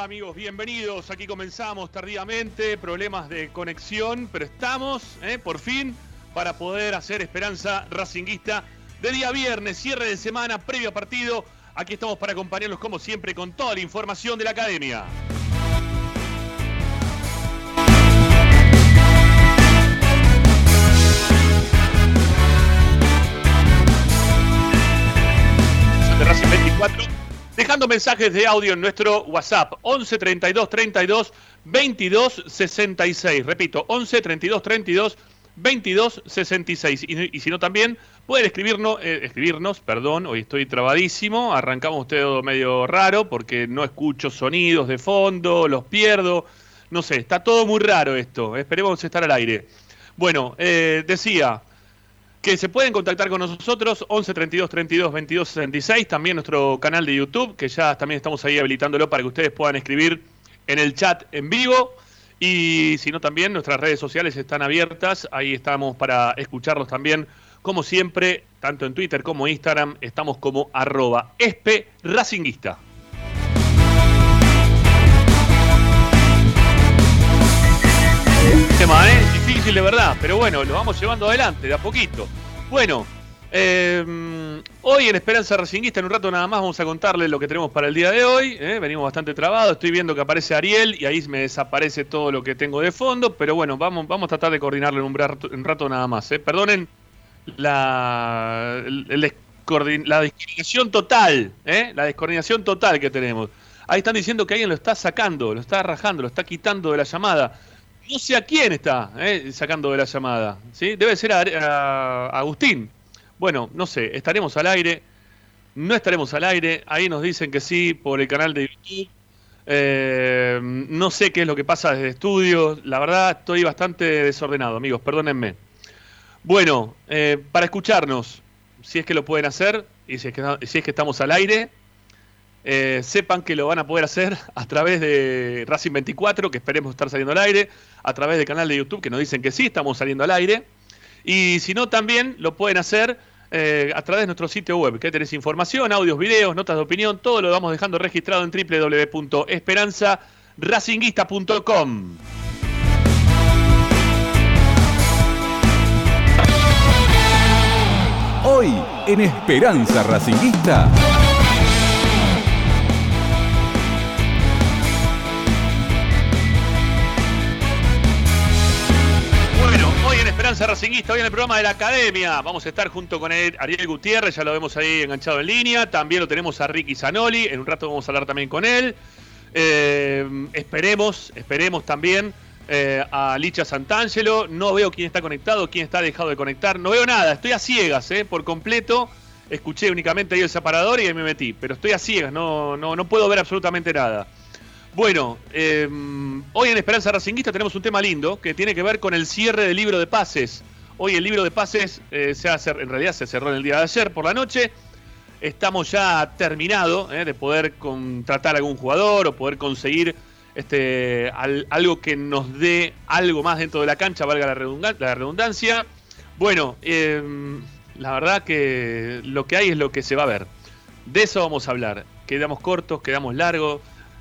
amigos? Bienvenidos. Aquí comenzamos tardíamente, problemas de conexión, pero estamos, eh, por fin, para poder hacer Esperanza Racinguista de día viernes, cierre de semana, previo a partido. Aquí estamos para acompañarlos como siempre con toda la información de la academia. de Racing 24, dejando mensajes de audio en nuestro WhatsApp 11 32 32 22 66. Repito, 11 32 32 22 66. Y, y si no también pueden escribirnos, eh, escribirnos, perdón, hoy estoy trabadísimo, arrancamos todo medio raro porque no escucho sonidos de fondo, los pierdo, no sé, está todo muy raro esto, esperemos estar al aire. Bueno, eh, decía, que se pueden contactar con nosotros 11 32 32 22 66, también nuestro canal de YouTube, que ya también estamos ahí habilitándolo para que ustedes puedan escribir en el chat en vivo. Y si no, también nuestras redes sociales están abiertas, ahí estamos para escucharlos también. Como siempre, tanto en Twitter como Instagram, estamos como arroba espe. Tema, ¿eh? Difícil de verdad, pero bueno, lo vamos llevando adelante, de a poquito. Bueno, eh, hoy en Esperanza Racinguista, en un rato nada más, vamos a contarles lo que tenemos para el día de hoy. ¿eh? Venimos bastante trabados, estoy viendo que aparece Ariel y ahí me desaparece todo lo que tengo de fondo, pero bueno, vamos, vamos a tratar de coordinarlo en un rato, nada más. ¿eh? Perdonen la descoordinación total, ¿eh? la descoordinación total que tenemos. Ahí están diciendo que alguien lo está sacando, lo está rajando, lo está quitando de la llamada. No sé a quién está ¿eh? sacando de la llamada. ¿sí? Debe ser a, Agustín. Bueno, no sé, estaremos al aire. No estaremos al aire. Ahí nos dicen que sí por el canal de YouTube. Eh, no sé qué es lo que pasa desde estudios. La verdad, estoy bastante desordenado, amigos. Perdónenme. Bueno, eh, para escucharnos, si es que lo pueden hacer y si es que, si es que estamos al aire, eh, sepan que lo van a poder hacer a través de Racing 24, que esperemos estar saliendo al aire, a través del canal de YouTube, que nos dicen que sí, estamos saliendo al aire. Y si no, también lo pueden hacer eh, a través de nuestro sitio web, que tenés información, audios, videos, notas de opinión, todo lo vamos dejando registrado en www.esperanzaracinguista.com. Hoy en Esperanza Racinguista. Racinguista, hoy en el programa de la Academia, vamos a estar junto con el- Ariel Gutiérrez, ya lo vemos ahí enganchado en línea, también lo tenemos a Ricky Zanoli, en un rato vamos a hablar también con él. Eh, esperemos, esperemos también eh, a Licha Santangelo, no veo quién está conectado, quién está dejado de conectar, no veo nada, estoy a ciegas, eh, por completo, escuché únicamente ahí el separador y ahí me metí, pero estoy a ciegas, no, no, no puedo ver absolutamente nada. Bueno, eh, hoy en Esperanza Racinguista tenemos un tema lindo que tiene que ver con el cierre del libro de pases. Hoy el libro de pases eh, se hace, en realidad se cerró en el día de ayer por la noche. Estamos ya terminado eh, de poder contratar a algún jugador o poder conseguir este, al- algo que nos dé algo más dentro de la cancha, valga la, la redundancia. Bueno, eh, la verdad que lo que hay es lo que se va a ver. De eso vamos a hablar. Quedamos cortos, quedamos largos.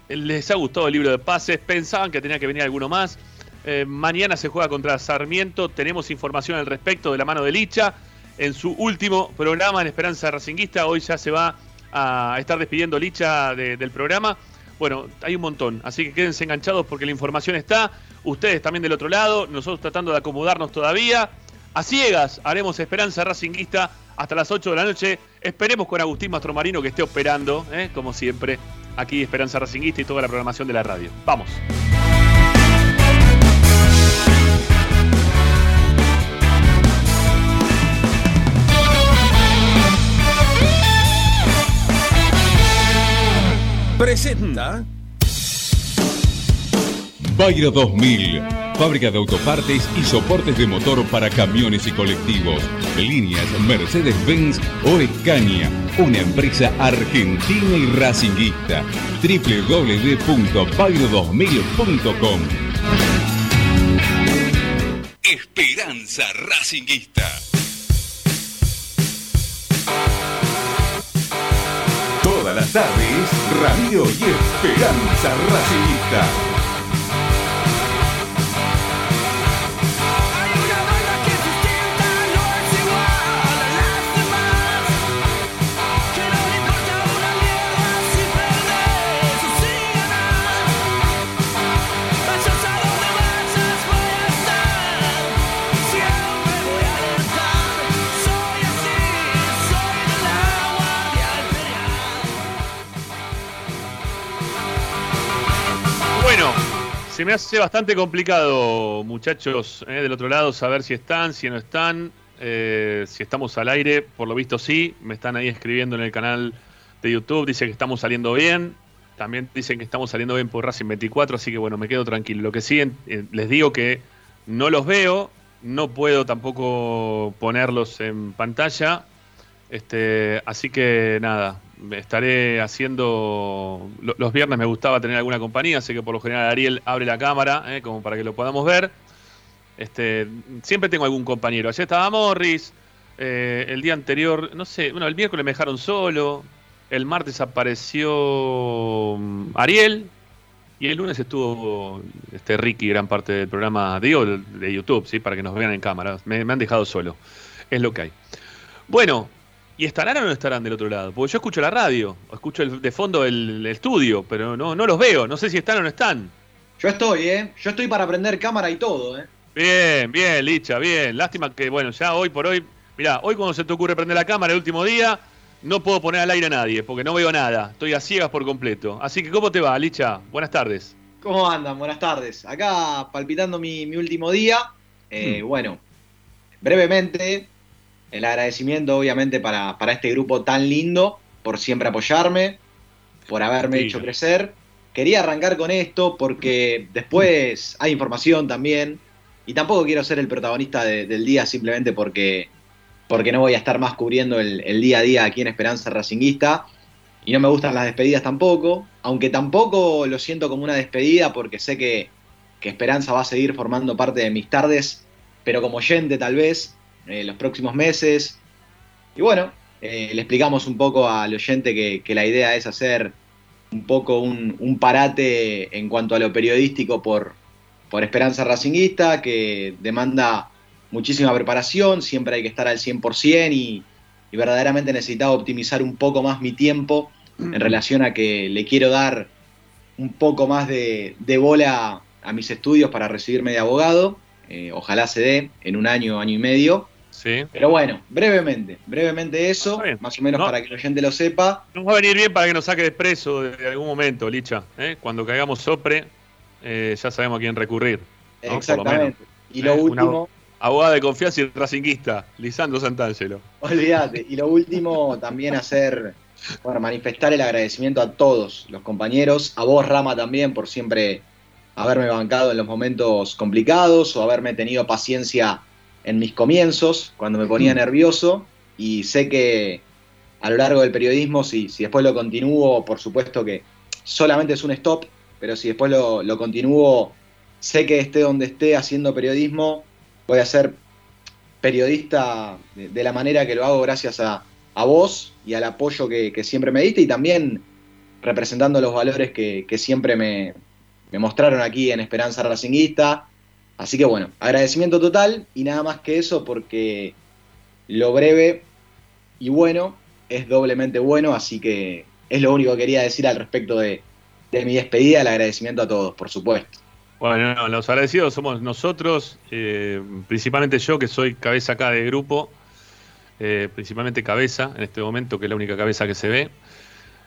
Les ha gustado el libro de pases. Pensaban que tenía que venir alguno más. Eh, mañana se juega contra Sarmiento. Tenemos información al respecto de la mano de Licha. En su último programa en Esperanza Racinguista. Hoy ya se va a estar despidiendo Licha de- del programa. Bueno, hay un montón. Así que quédense enganchados porque la información está. Ustedes también del otro lado. Nosotros tratando de acomodarnos todavía. A ciegas haremos Esperanza Racinguista hasta las 8 de la noche. Esperemos con Agustín Mastromarino que esté operando, ¿eh? como siempre, aquí Esperanza Racinguista y toda la programación de la radio. Vamos. Presenta. Bayro 2000. Fábrica de autopartes y soportes de motor para camiones y colectivos. Líneas Mercedes-Benz o Escaña. Una empresa argentina y racinguista. www.bayro2000.com Esperanza Racinguista. Todas las las tardes, Radio y Esperanza Racingista. Se me hace bastante complicado, muchachos, eh, del otro lado, saber si están, si no están, eh, si estamos al aire. Por lo visto sí, me están ahí escribiendo en el canal de YouTube, dice que estamos saliendo bien. También dicen que estamos saliendo bien por Racing 24, así que bueno, me quedo tranquilo. Lo que sí, eh, les digo que no los veo, no puedo tampoco ponerlos en pantalla. Este, así que nada, estaré haciendo. lo- Los viernes me gustaba tener alguna compañía, así que por lo general Ariel abre la cámara, eh, como para que lo podamos ver. Este, siempre tengo algún compañero. Ayer estaba Morris, eh, el día anterior, no sé, bueno, el miércoles me dejaron solo, el martes apareció mm, Ariel, y el lunes estuvo este Ricky, gran parte del programa, de, YouTube, ¿sí? para que nos vean en cámara. Me han dejado solo. Es lo que hay. Bueno, ¿y estarán o no estarán del otro lado? Porque yo escucho la radio, escucho el- de fondo el, el estudio, pero no, no los veo. No sé si están o no están. Yo estoy, ¿eh? Yo estoy para prender cámara y todo, ¿eh? Bien, bien, Licha, bien. Lástima que, bueno, ya hoy por hoy, mirá, hoy cuando se te ocurre prender la cámara el último día, no puedo poner al aire a nadie, porque no veo nada. Estoy a ciegas por completo. Así que, ¿cómo te va, Licha? Buenas tardes. ¿Cómo andan? Buenas tardes. Acá palpitando mi, mi último día. Eh, Bueno, brevemente, el agradecimiento obviamente para, para este grupo tan lindo, por siempre apoyarme, por haberme Sí. hecho crecer. Quería arrancar con esto porque después hay información también y tampoco quiero ser el protagonista de- del día simplemente porque, porque no voy a estar más cubriendo el, el día a día aquí en Esperanza Racinguista y no me gustan las despedidas tampoco, aunque tampoco lo siento como una despedida porque sé que, que Esperanza va a seguir formando parte de mis tardes, pero como oyente tal vez, eh, los próximos meses. Y bueno, eh, le explicamos un poco al oyente que, que la idea es hacer un poco un, parate en cuanto a lo periodístico por, por Esperanza Racinguista, que demanda muchísima preparación, siempre hay que estar al 100% y, y verdaderamente necesitaba optimizar un poco más mi tiempo en relación a que le quiero dar un poco más de, de bola a mis estudios para recibirme de abogado. Eh, ojalá se dé en un año, año y medio. Sí. Pero bueno, brevemente, brevemente eso, más o menos No. para que el oyente lo sepa. Nos va a venir bien para que nos saque de preso de algún momento, Licha. ¿eh? Cuando caigamos sopre, eh, ya sabemos a quién recurrir. ¿no? Por lo Exactamente. Y lo Eh, una- último, Abogada de confianza y racinguista, Lisandro Santangelo. olvídate. Y lo último, también hacer, bueno, manifestar el agradecimiento a todos los compañeros, a vos, Rama, también, por siempre haberme bancado en los momentos complicados o haberme tenido paciencia en mis comienzos, cuando me ponía nervioso. Y sé que a lo largo del periodismo, si, si después lo continúo, por supuesto que solamente es un stop, pero si después lo, lo continúo, sé que esté donde esté haciendo periodismo, voy a ser periodista de, de la manera que lo hago gracias a, a vos y al apoyo que, que siempre me diste y también representando los valores que, que siempre me, me mostraron aquí en Esperanza Racinguista. Así que bueno, agradecimiento total y nada más que eso porque lo breve y bueno es doblemente bueno, así que es lo único que quería decir al respecto de, de mi despedida, el agradecimiento a todos, por supuesto. Bueno, no, los agradecidos somos nosotros, eh, principalmente yo que soy cabeza acá de grupo, eh, principalmente cabeza en este momento, que es la única cabeza que se ve.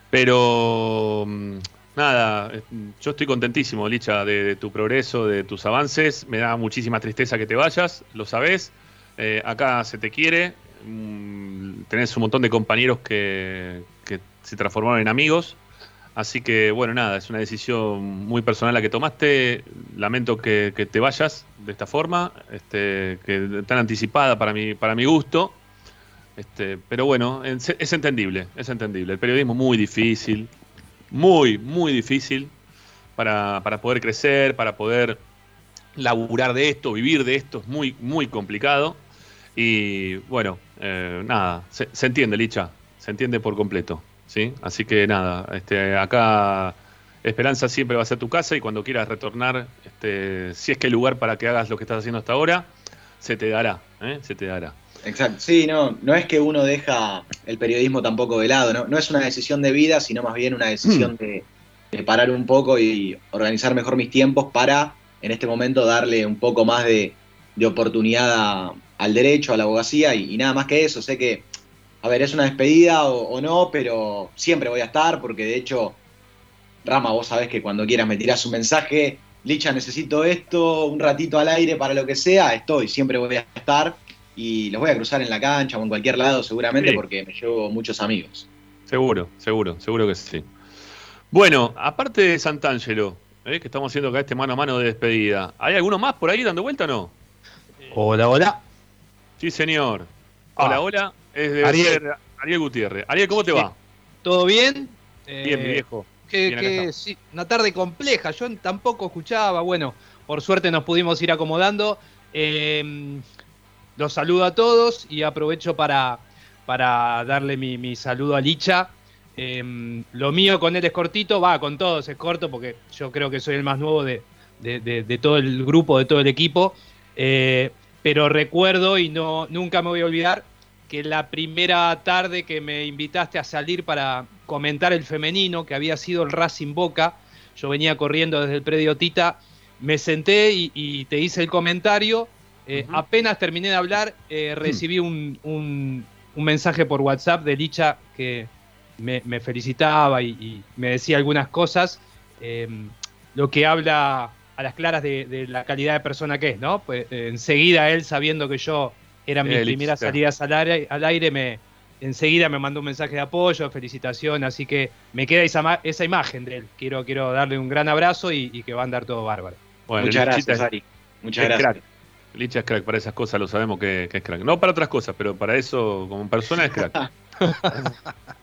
Pero mm, nada, yo estoy contentísimo, Licha, de, tu progreso, de tus avances. Me da muchísima tristeza que te vayas, lo sabés. Eh, acá se te quiere, mm, tenés un montón de compañeros que, que se transformaron en amigos. Así que, bueno, nada, es una decisión muy personal la que tomaste. Lamento que, que te vayas de esta forma, este, que tan anticipada para mi, para mi gusto. Este, pero bueno, es, es entendible, es entendible. El periodismo es muy difícil, muy, muy difícil para, para poder crecer, para poder laburar de esto, vivir de esto, es muy, muy complicado. Y bueno, eh, nada, se, entiende, Licha, se entiende por completo. ¿sí? Así que nada, este, acá Esperanza siempre va a ser tu casa y cuando quieras retornar, este, si es que hay lugar para que hagas lo que estás haciendo hasta ahora, se te dará, ¿eh? se te dará. Exacto, sí, no, no es que uno deja el periodismo tampoco de lado, no, no es una decisión de vida, sino más bien una decisión de, de parar un poco y organizar mejor mis tiempos para en este momento darle un poco más de, de oportunidad a- al derecho, a la abogacía y, y nada más que eso. Sé que, a ver, es una despedida o, o no, pero siempre voy a estar porque de hecho, Rama, vos sabés que cuando quieras me tirás un mensaje, Licha, necesito esto, un ratito al aire para lo que sea, estoy, siempre voy a estar y los voy a cruzar en la cancha o en cualquier lado seguramente Sí. porque me llevo muchos amigos. Seguro, seguro, seguro que sí. Bueno, aparte de Santangelo, ¿eh? que estamos haciendo acá este mano a mano de despedida, ¿hay alguno más por ahí dando vuelta o no? Hola, hola. Sí, señor. Hola, Ah. hola. Es de Ariel. Gutiérrez. Ariel, ¿cómo te Sí. va? ¿Todo bien? Bien, mi Eh, viejo. que- Bien, que sí, una tarde compleja. Yo tampoco escuchaba. Bueno, por suerte nos pudimos ir acomodando. Eh, los saludo a todos y aprovecho para, para darle mi, mi saludo a Licha. Eh, lo mío con él es cortito, va, con todos es corto porque yo creo que soy el más nuevo de, de- todo el grupo, de todo el equipo. Eh, pero recuerdo y no, nunca me voy a olvidar que la primera tarde que me invitaste a salir para comentar el femenino, que había sido el Racing Boca, yo venía corriendo desde el predio Tita, me senté y te hice el comentario. Eh. Apenas terminé de hablar, eh, recibí un, un- un mensaje por WhatsApp de Licha que me, me felicitaba y, y me decía algunas cosas, eh, lo que habla a las claras de, de la calidad de persona que es, ¿no? Pues eh, enseguida él, sabiendo que yo era mis primeras salidas al aire, al aire me, enseguida me mandó un mensaje de apoyo, felicitación, así que me queda esa, ma- esa imagen de él. Quiero, quiero darle un gran abrazo y, y que va a andar todo bárbaro. Bueno, Muchas gracias, Ari. Muchas gracias. Licha es crack, para esas cosas lo sabemos que, que es crack. No para otras cosas, pero para eso, como persona, es crack.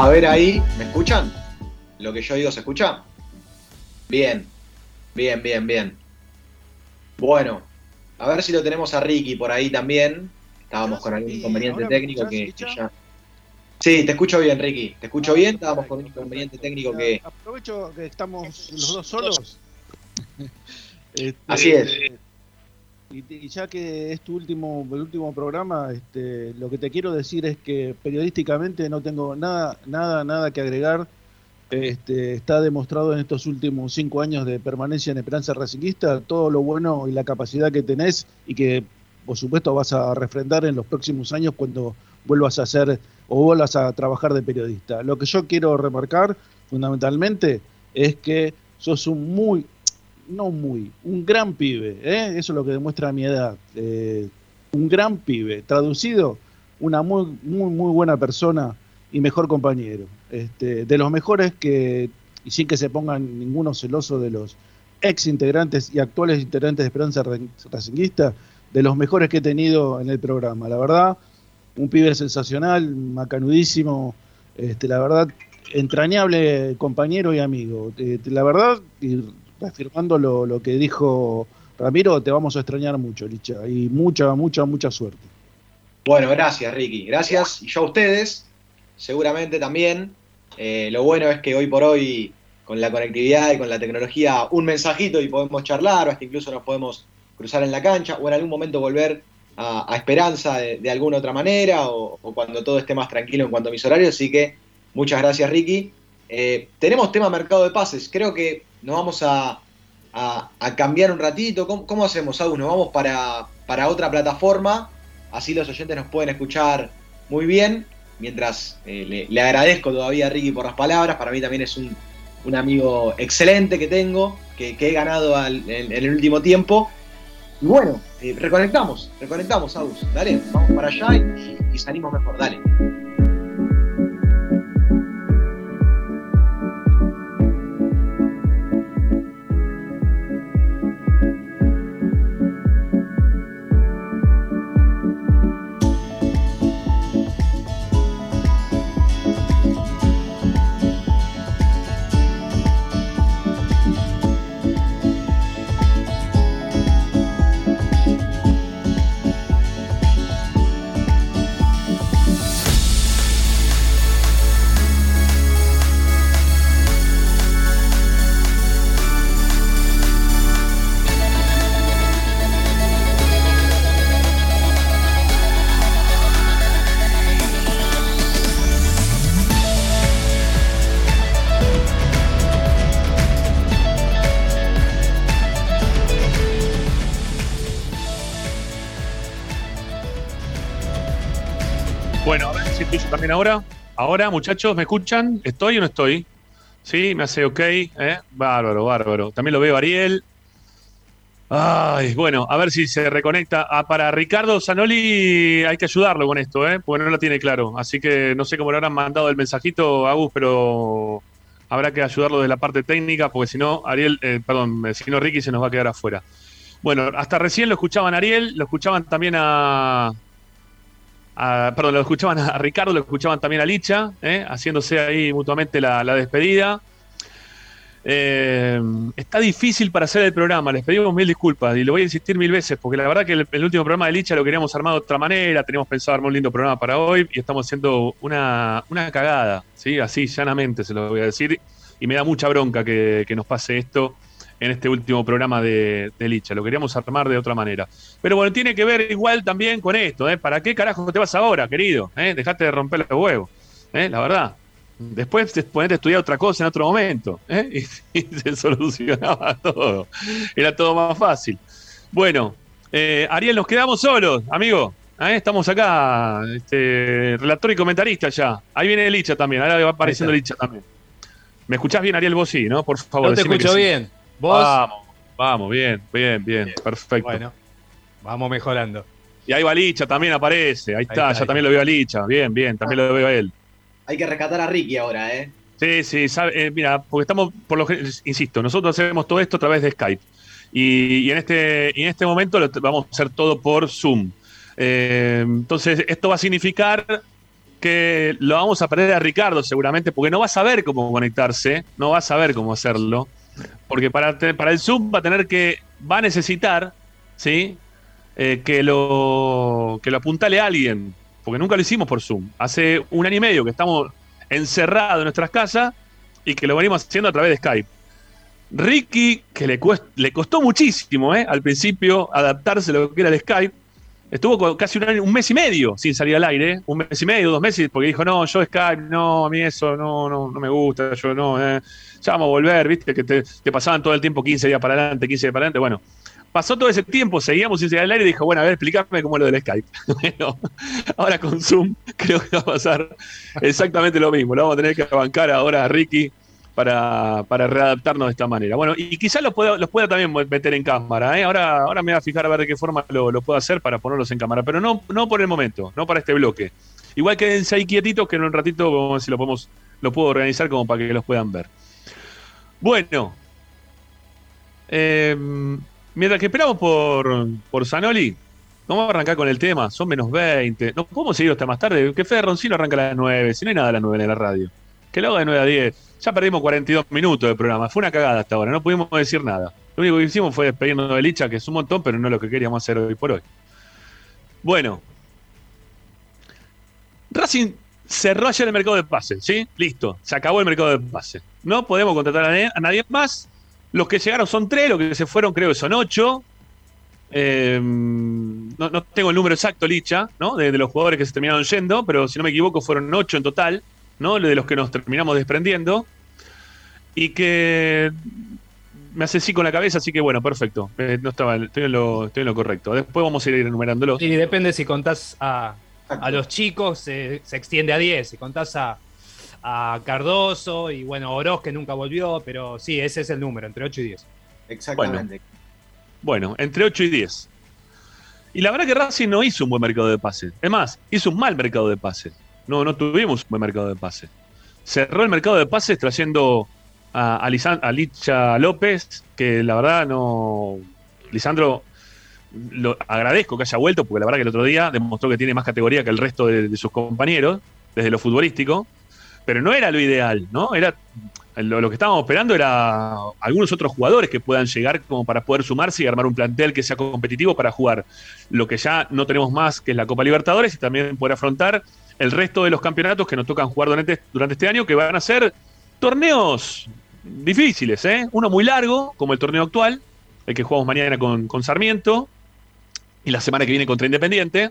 A ver ahí, ¿me escuchan? ¿Lo que yo digo se escucha? Bien, bien, bien, bien. Bueno, a ver si lo tenemos a Ricky por ahí también. Estábamos con algún inconveniente técnico que, escuchás, que ya. Sí, te escucho bien, Ricky. Te escucho bien. Estábamos con un inconveniente técnico que. Aprovecho que estamos los dos solos. Este, Así es. Y, y ya que es tu último, el último programa, este, lo que te quiero decir es que periodísticamente no tengo nada, nada, nada que agregar. Este, está demostrado en estos últimos cinco años de permanencia en Esperanza Racinguista todo lo bueno y la capacidad que tenés y que por supuesto vas a refrendar en los próximos años cuando vuelvas a hacer o vuelvas a trabajar de periodista. Lo que yo quiero remarcar fundamentalmente es que sos un muy, no muy, un gran pibe, ¿eh? eso es lo que demuestra mi edad, eh, un gran pibe, traducido, una muy, muy, muy buena persona y mejor compañero, este, de los mejores que, y sin que se pongan ninguno celoso de los ex integrantes y actuales integrantes de Esperanza Ra- Racinguista, de los mejores que he tenido en el programa, la verdad, un pibe sensacional, macanudísimo, este, la verdad, entrañable compañero y amigo. Eh, la verdad, y reafirmando lo, lo que dijo Ramiro, te vamos a extrañar mucho, Licha, y mucha, mucha, mucha suerte. Bueno, gracias, Ricky. Gracias. Y yo a ustedes, seguramente también. Eh, lo bueno es que hoy por hoy, con la conectividad y con la tecnología, un mensajito y podemos charlar, o hasta incluso nos podemos cruzar en la cancha, o en algún momento volver a, Esperanza de, alguna otra manera, o, o cuando todo esté más tranquilo en cuanto a mis horarios. Así que muchas gracias, Ricky. Eh, tenemos tema mercado de pases. Creo que nos vamos a, a- cambiar un ratito. ¿Cómo, hacemos, Agus? Nos vamos para, para otra plataforma. Así los oyentes nos pueden escuchar muy bien. Mientras eh, le, agradezco todavía a Ricky por las palabras. Para mí también es un, un amigo excelente que tengo, que, que he ganado al- en, en el último tiempo. Y bueno, eh, reconectamos, reconectamos, Agus. Dale, vamos para allá y, y salimos mejor. Dale. Ahora. Ahora, muchachos, ¿me escuchan? ¿Estoy o no estoy? Sí, me hace ok. ¿eh? Bárbaro, bárbaro. También lo veo Ariel. Ay, bueno, a ver si se reconecta. Ah, para Ricardo Zanoli hay que ayudarlo con esto, ¿eh? porque no lo tiene claro. Así que no sé cómo le habrán mandado el mensajito, Agus, pero habrá que ayudarlo de la parte técnica, porque si no, Ariel, eh, perdón, si no, Ricky se nos va a quedar afuera. Bueno, hasta recién lo escuchaban a Ariel, lo escuchaban también a, perdón, lo escuchaban a Ricardo, lo escuchaban también a Licha, ¿eh? haciéndose ahí mutuamente la, despedida. Eh, está difícil para hacer el programa, les pedimos mil disculpas y lo voy a insistir mil veces porque la verdad que el, el último programa de Licha lo queríamos armar de otra manera, teníamos pensado armar un lindo programa para hoy y estamos haciendo una, una cagada, ¿sí? así llanamente se lo voy a decir y me da mucha bronca que, que nos pase esto en este último programa de, de Licha, lo queríamos armar de otra manera. Pero bueno, tiene que ver igual también con esto, ¿eh? ¿Para qué carajo te vas ahora, querido? ¿Eh? Dejate de romper los huevos, ¿eh? La verdad. Después te ponete a estudiar otra cosa en otro momento, ¿eh? Y, y se solucionaba todo. Era todo más fácil. Bueno, eh, Ariel, nos quedamos solos, amigo. Estamos acá, este, relator y comentarista ya. Ahí viene Licha también, ahora va apareciendo Licha también. ¿Me escuchás bien, Ariel? Vos sí, ¿no? Por favor. Yo te escucho sí. bien. ¿Vos? Vamos, vamos, bien, bien, bien, perfecto. Bueno, vamos mejorando. Y ahí va Licha, también aparece. Ahí está, está, ya ahí también lo veo a Licha. Bien, bien, también lo veo a él. Hay que rescatar a Ricky ahora, ¿eh? Sí, sí, sabe- eh, mira, porque estamos, por lo que, insisto, nosotros hacemos todo esto a través de Skype. Y, y en, este, y en este momento lo vamos a hacer todo por Zoom. Eh, entonces, esto va a significar que lo vamos a perder a Ricardo seguramente, porque no va a saber cómo conectarse, no va a saber cómo hacerlo, porque para, para el Zoom va a tener que, va a necesitar, ¿sí? Eh, que, lo, que lo apuntale a alguien, porque nunca lo hicimos por Zoom. Hace un año y medio que estamos encerrados en nuestras casas y que lo venimos haciendo a través de Skype. Ricky, que le, cuest- le costó muchísimo ¿eh? al principio adaptarse a lo que era el Skype, estuvo casi un, año- un mes y medio sin salir al aire, un mes y medio, dos meses, porque dijo, no, yo Skype, no, a mí eso no, no, no me gusta, yo no, eh, ya vamos a volver, viste, que te, te pasaban todo el tiempo 15 días para adelante, 15 días para adelante, bueno. Pasó todo ese tiempo, seguíamos sin salir al aire y dijo, bueno, a ver, explícame cómo es lo del Skype. bueno, ahora con Zoom creo que va a pasar exactamente lo mismo. Lo vamos a tener que bancar ahora a Ricky para, para readaptarnos de esta manera. Bueno, y quizás los pueda, los pueda también meter en cámara. ¿eh? Ahora, ahora me voy a fijar a ver de qué forma lo, lo puedo hacer para ponerlos en cámara, pero no, no por el momento, no para este bloque. Igual quédense ahí quietitos que en un ratito vamos a si lo podemos, lo puedo organizar como para que los puedan ver. Bueno, eh, mientras que esperamos por, por Zanoli, vamos a arrancar con el tema. Son menos 20. No podemos seguir hasta más tarde. Que Fede Roncino arranca a las 9. Si no hay nada a las 9 en la radio. Que lo haga de 9 a 10. Ya perdimos 42 minutos de programa. Fue una cagada hasta ahora. No pudimos decir nada. Lo único que hicimos fue despedirnos de Licha, que es un montón, pero no lo que queríamos hacer hoy por hoy. Bueno. Racing cerró ayer el mercado de pases, ¿sí? Listo. Se acabó el mercado de pases. No podemos contratar a nadie, más. Los que llegaron son tres, los que se fueron creo que son ocho. Eh, no, no tengo el número exacto, Licha, ¿no? De, de los jugadores que se terminaron yendo, pero si no me equivoco fueron ocho en total, ¿no? De los que nos terminamos desprendiendo. Y que me hace sí con la cabeza, así que bueno, perfecto. Eh, no estaba, estoy en, lo, estoy en lo correcto. Después vamos a ir enumerándolos. Y depende si contás a, a los chicos, se, se extiende a 10. Si contás a, a Cardoso y bueno, Oroz que nunca volvió, pero sí, ese es el número, entre 8 y 10. Exactamente. Bueno, entre 8 y 10. Y la verdad que Racing no hizo un buen mercado de pases. Es más, hizo un mal mercado de pases. No, no tuvimos un buen mercado de pases. Cerró el mercado de pases trayendo a, a, a Licha López, que la verdad no. Lisandro, lo agradezco que haya vuelto, porque la verdad que el otro día demostró que tiene más categoría que el resto de, de sus compañeros, desde lo futbolístico. Pero no era lo ideal, ¿no? Era lo, lo que estábamos esperando era algunos otros jugadores que puedan llegar como para poder sumarse y armar un plantel que sea competitivo para jugar lo que ya no tenemos más, que es la Copa Libertadores, y también poder afrontar el resto de los campeonatos que nos tocan jugar durante, durante este año, que van a ser torneos difíciles, ¿eh? Uno muy largo, como el torneo actual, el que jugamos mañana con, con Sarmiento, y la semana que viene contra Independiente.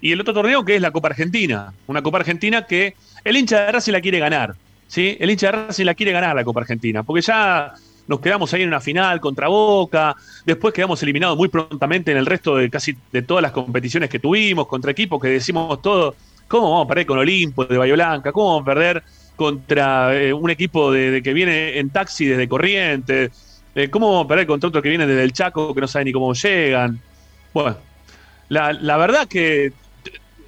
Y el otro torneo que es la Copa Argentina. Una Copa Argentina que el hincha de Racing la quiere ganar. ¿sí? El hincha de Racing la quiere ganar la Copa Argentina. Porque ya nos quedamos ahí en una final contra Boca. Después quedamos eliminados muy prontamente en el resto de casi de todas las competiciones que tuvimos contra equipos que decimos todo. ¿Cómo vamos a perder con Olimpo de Bahía Blanca? ¿Cómo vamos a perder contra eh, un equipo de, que viene en taxi desde Corrientes? Eh, ¿Cómo vamos a perder contra otro que viene desde el Chaco que no sabe ni cómo llegan? Bueno, la, verdad que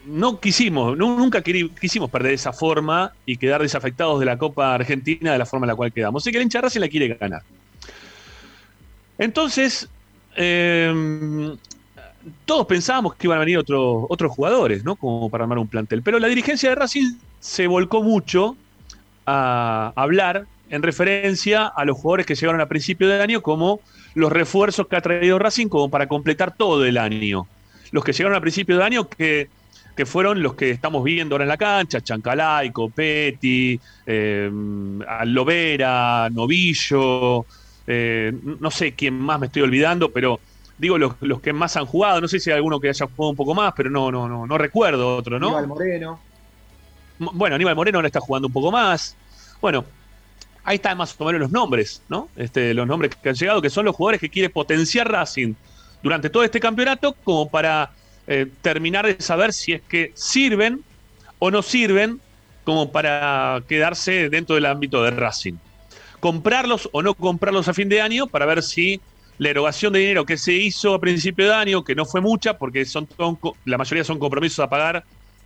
no quisimos, nu- nunca quisimos perder de esa forma y quedar desafectados de la Copa Argentina de la forma en la cual quedamos. Así que el hincha Racing la quiere ganar. Entonces, eh, todos pensábamos que iban a venir otro- otros jugadores, ¿no? Como para armar un plantel. Pero la dirigencia de Racing se volcó mucho a hablar en referencia a los jugadores que llegaron a principio de año como los refuerzos que ha traído Racing como para completar todo el año. Los que llegaron a principio de año que, que fueron los que estamos viendo ahora en la cancha, Chancalay, Copetti, eh, Lovera, Novillo, eh, no sé quién más me estoy olvidando, pero digo los, los que más han jugado, no sé si hay alguno que haya jugado un poco más, pero no, no, no, no recuerdo otro, ¿no? Aníbal Moreno. Bueno, Aníbal Moreno ahora está jugando un poco más. Bueno, ahí están más o menos los nombres, ¿no? Este, los nombres que han llegado, que son los jugadores que quiere potenciar Racing durante todo este campeonato, como para eh, terminar de saber si es que sirven o no sirven como para quedarse dentro del ámbito de Racing. Comprarlos o no comprarlos a fin de año para ver si la erogación de dinero que se hizo a principio de año, que no fue mucha, porque son, la mayoría son compromisos a pagar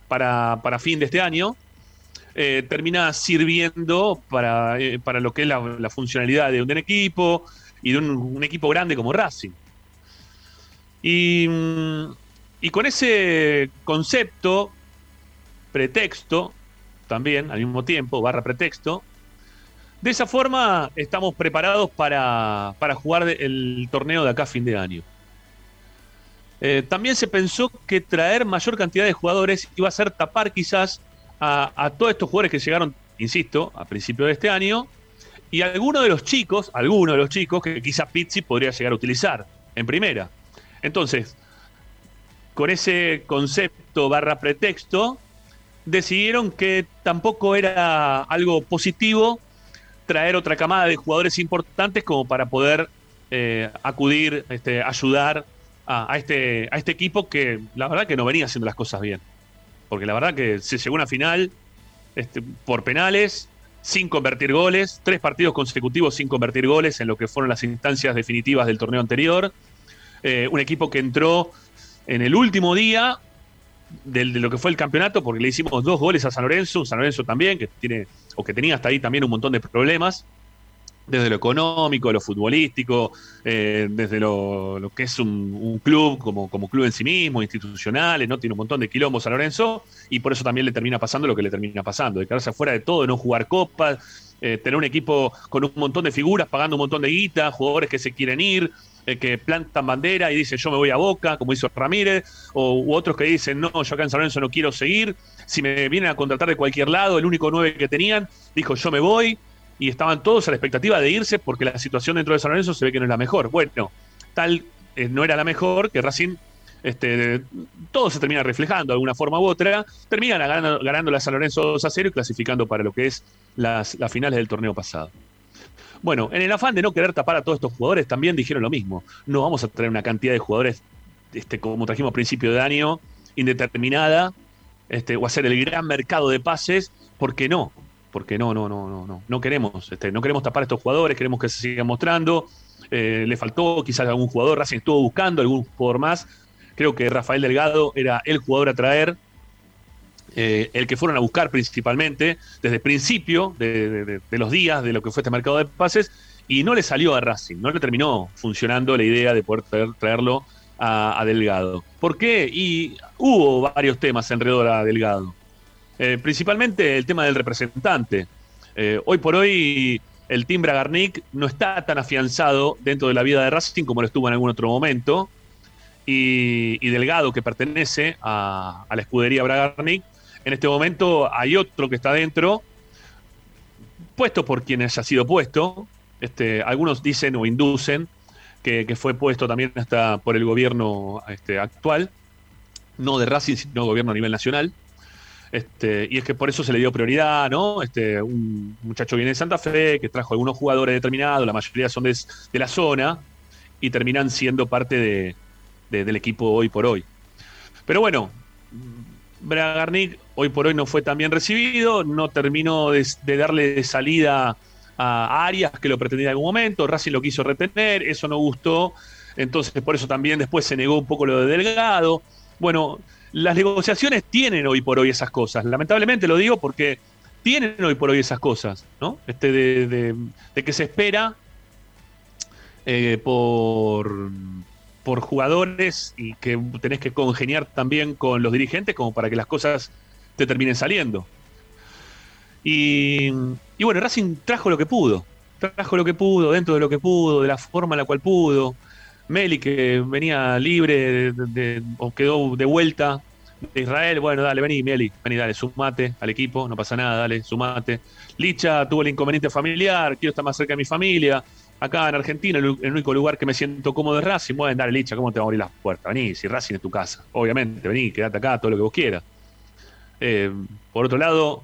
para, para fin de este año, eh, termina sirviendo para, eh, para lo que es la, funcionalidad de un equipo y de un, un equipo grande como Racing. Y, y con ese concepto pretexto, también al mismo tiempo, barra pretexto. De esa forma estamos preparados para, para jugar el torneo de acá a fin de año. Eh, también se pensó que traer mayor cantidad de jugadores iba a ser tapar quizás a, a todos estos jugadores que llegaron, insisto, a principios de este año, y algunos de los chicos, algunos de los chicos que quizás Pizzi podría llegar a utilizar en primera. Entonces, con ese concepto barra pretexto, decidieron que tampoco era algo positivo traer otra camada de jugadores importantes como para poder eh, acudir, este, ayudar este, a este equipo que la verdad que no venía haciendo las cosas bien. Porque la verdad que se llegó a una final este, por penales, sin convertir goles, tres partidos consecutivos sin convertir goles en lo que fueron las instancias definitivas del torneo anterior. Eh, un equipo que entró en el último día de lo que fue el campeonato, porque le hicimos dos goles a San Lorenzo, San Lorenzo también, que tiene, o que tenía hasta ahí también un montón de problemas, desde lo económico, lo futbolístico, eh, desde lo, que es un, club como, como club en sí mismo, institucionales, ¿no? Tiene un montón de quilombos San Lorenzo, y por eso también le termina pasando lo que le termina pasando, de quedarse afuera de todo, no jugar copas, eh, tener un equipo con un montón de figuras, pagando un montón de guita, jugadores que se quieren ir, eh, que plantan bandera y dicen yo me voy a Boca, como hizo Ramírez, o u otros que dicen no, yo acá en San Lorenzo no quiero seguir, si me vienen a contratar de cualquier lado, el único nueve que tenían dijo yo me voy, y estaban todos a la expectativa de irse porque la situación dentro de San Lorenzo se ve que no es la mejor. Bueno, tal eh, no era la mejor que Racing, este, todo se termina reflejando de alguna forma u otra, terminan ganando, la San Lorenzo 2 a 0 y clasificando para lo que es las, las finales del torneo pasado. Bueno, en el afán de no querer tapar a todos estos jugadores, también dijeron lo mismo. No vamos a traer una cantidad de jugadores este, como trajimos a principio de año, indeterminada, este, o hacer el gran mercado de pases, porque no, porque no, no, no, no, no, no queremos, este, no queremos tapar a estos jugadores, queremos que se sigan mostrando. Eh, le faltó quizás algún jugador, Racing estuvo buscando algún jugador más. Creo que Rafael Delgado era el jugador a traer, eh, el que fueron a buscar principalmente desde el principio de, los días de lo que fue este mercado de pases y no le salió a Racing, no le terminó funcionando la idea de poder traer- traerlo a, Delgado. ¿Por qué? Y hubo varios temas alrededor a Delgado. Eh, principalmente el tema del representante. Eh, hoy por hoy el Team Bragarnik no está tan afianzado dentro de la vida de Racing como lo estuvo en algún otro momento. Y, y Delgado, que pertenece a, a la escudería Bragarnik, en este momento hay otro que está dentro, puesto por quien haya sido puesto. Este, algunos dicen o inducen que, fue puesto también hasta por el gobierno este, actual, no de Racing, sino gobierno a nivel nacional. Este, y es que por eso se le dio prioridad, ¿no? Un muchacho viene de Santa Fe, que trajo algunos jugadores determinados, la mayoría son de, la zona, y terminan siendo parte de, de- del equipo hoy por hoy. Pero bueno, Bragarnik hoy por hoy no fue tan bien recibido, no terminó de, de darle salida a Arias, que lo pretendía en algún momento, Racing lo quiso retener, eso no gustó, entonces por eso también después se negó un poco lo de Delgado. Bueno, las negociaciones tienen hoy por hoy esas cosas, lamentablemente lo digo porque tienen hoy por hoy esas cosas, ¿no? Este de, de- que se espera eh, por, por jugadores y que tenés que congeniar también con los dirigentes como para que las cosas te terminen saliendo. Y, y bueno, Racing trajo lo que pudo, trajo lo que pudo, dentro de lo que pudo, de la forma en la cual pudo. Meli, que venía libre de- o quedó de vuelta de Israel, bueno, dale, vení, Meli, vení, dale, sumate al equipo, no pasa nada, dale, sumate. Licha tuvo el inconveniente familiar, quiero estar más cerca de mi familia. Acá en Argentina, el, único lugar que me siento cómodo es Racing. Bueno, dale, Licha, ¿cómo te va a abrir las puertas? Vení, si Racing es tu casa. Obviamente, vení, quédate acá, todo lo que vos quieras. Eh, por otro lado,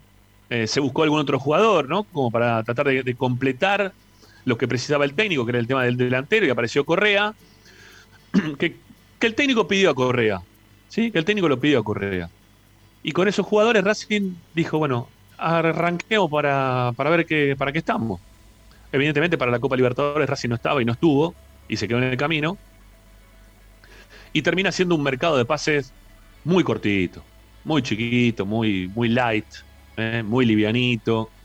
eh, se buscó algún otro jugador, ¿no? Como para tratar de, de completar lo que precisaba el técnico, que era el tema del delantero, y apareció Correa. que, que el técnico pidió a Correa. ¿Sí? Que el técnico lo pidió a Correa. Y con esos jugadores Racing dijo, bueno, arranquemos para, para ver qué, para qué estamos. Evidentemente para la Copa Libertadores Racing no estaba y no estuvo, y se quedó en el camino. Y termina siendo un mercado de pases muy cortito, muy chiquito, muy, muy light, ¿eh? muy livianito.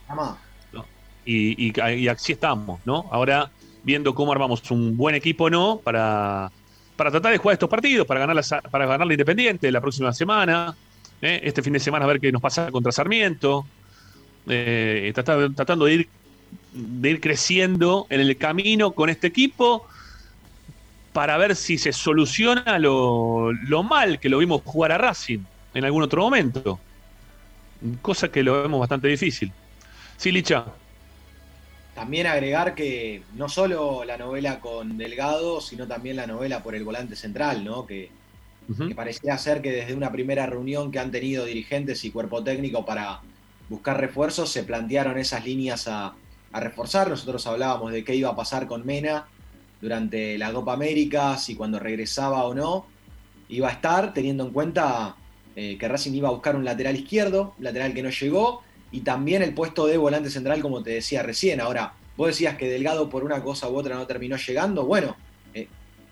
Y, y- y así estamos, ¿no? Ahora viendo cómo armamos un buen equipo, ¿no? Para, para tratar de jugar estos partidos, para ganar la, para ganar la Independiente la próxima semana, ¿eh? Este fin de semana a ver qué nos pasa contra Sarmiento. Eh, trata- tratando de ir, de ir creciendo en el camino con este equipo para ver si se soluciona lo, lo mal que lo vimos jugar a Racing en algún otro momento. Cosa que lo vemos bastante difícil. Sí, Licha. También agregar que no solo la novela con Delgado, sino también la novela por el volante central, ¿no? Que, Ujú. que pareciera ser que desde una primera reunión que han tenido dirigentes y cuerpo técnico para buscar refuerzos, se plantearon esas líneas a, a reforzar. Nosotros hablábamos de qué iba a pasar con Mena durante la Copa América, si cuando regresaba o no iba a estar, teniendo en cuenta eh, que Racing iba a buscar un lateral izquierdo, lateral que no llegó, y también el puesto de volante central, como te decía recién. Ahora, vos decías que Delgado por una cosa u otra no terminó llegando. Bueno, eh,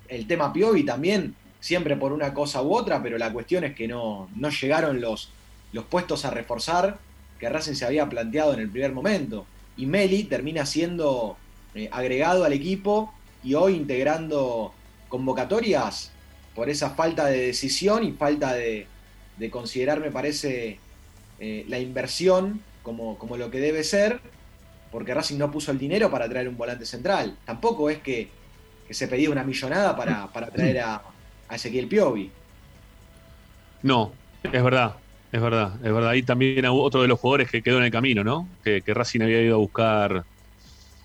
el tema Piovi también, siempre por una cosa u otra, pero la cuestión es que no, no llegaron los, los puestos a reforzar que Racing se había planteado en el primer momento. Y Meli termina siendo eh, agregado al equipo y hoy integrando convocatorias por esa falta de decisión y falta de, de considerar, me parece, eh, la inversión como, como lo que debe ser, porque Racing no puso el dinero para traer un volante central. Tampoco es que, que se pedía una millonada para, para traer a, a Ezequiel Piovi. No, es verdad, es verdad, es verdad. Ahí también otro de los jugadores que quedó en el camino, ¿no? Que, que Racing había ido a buscar,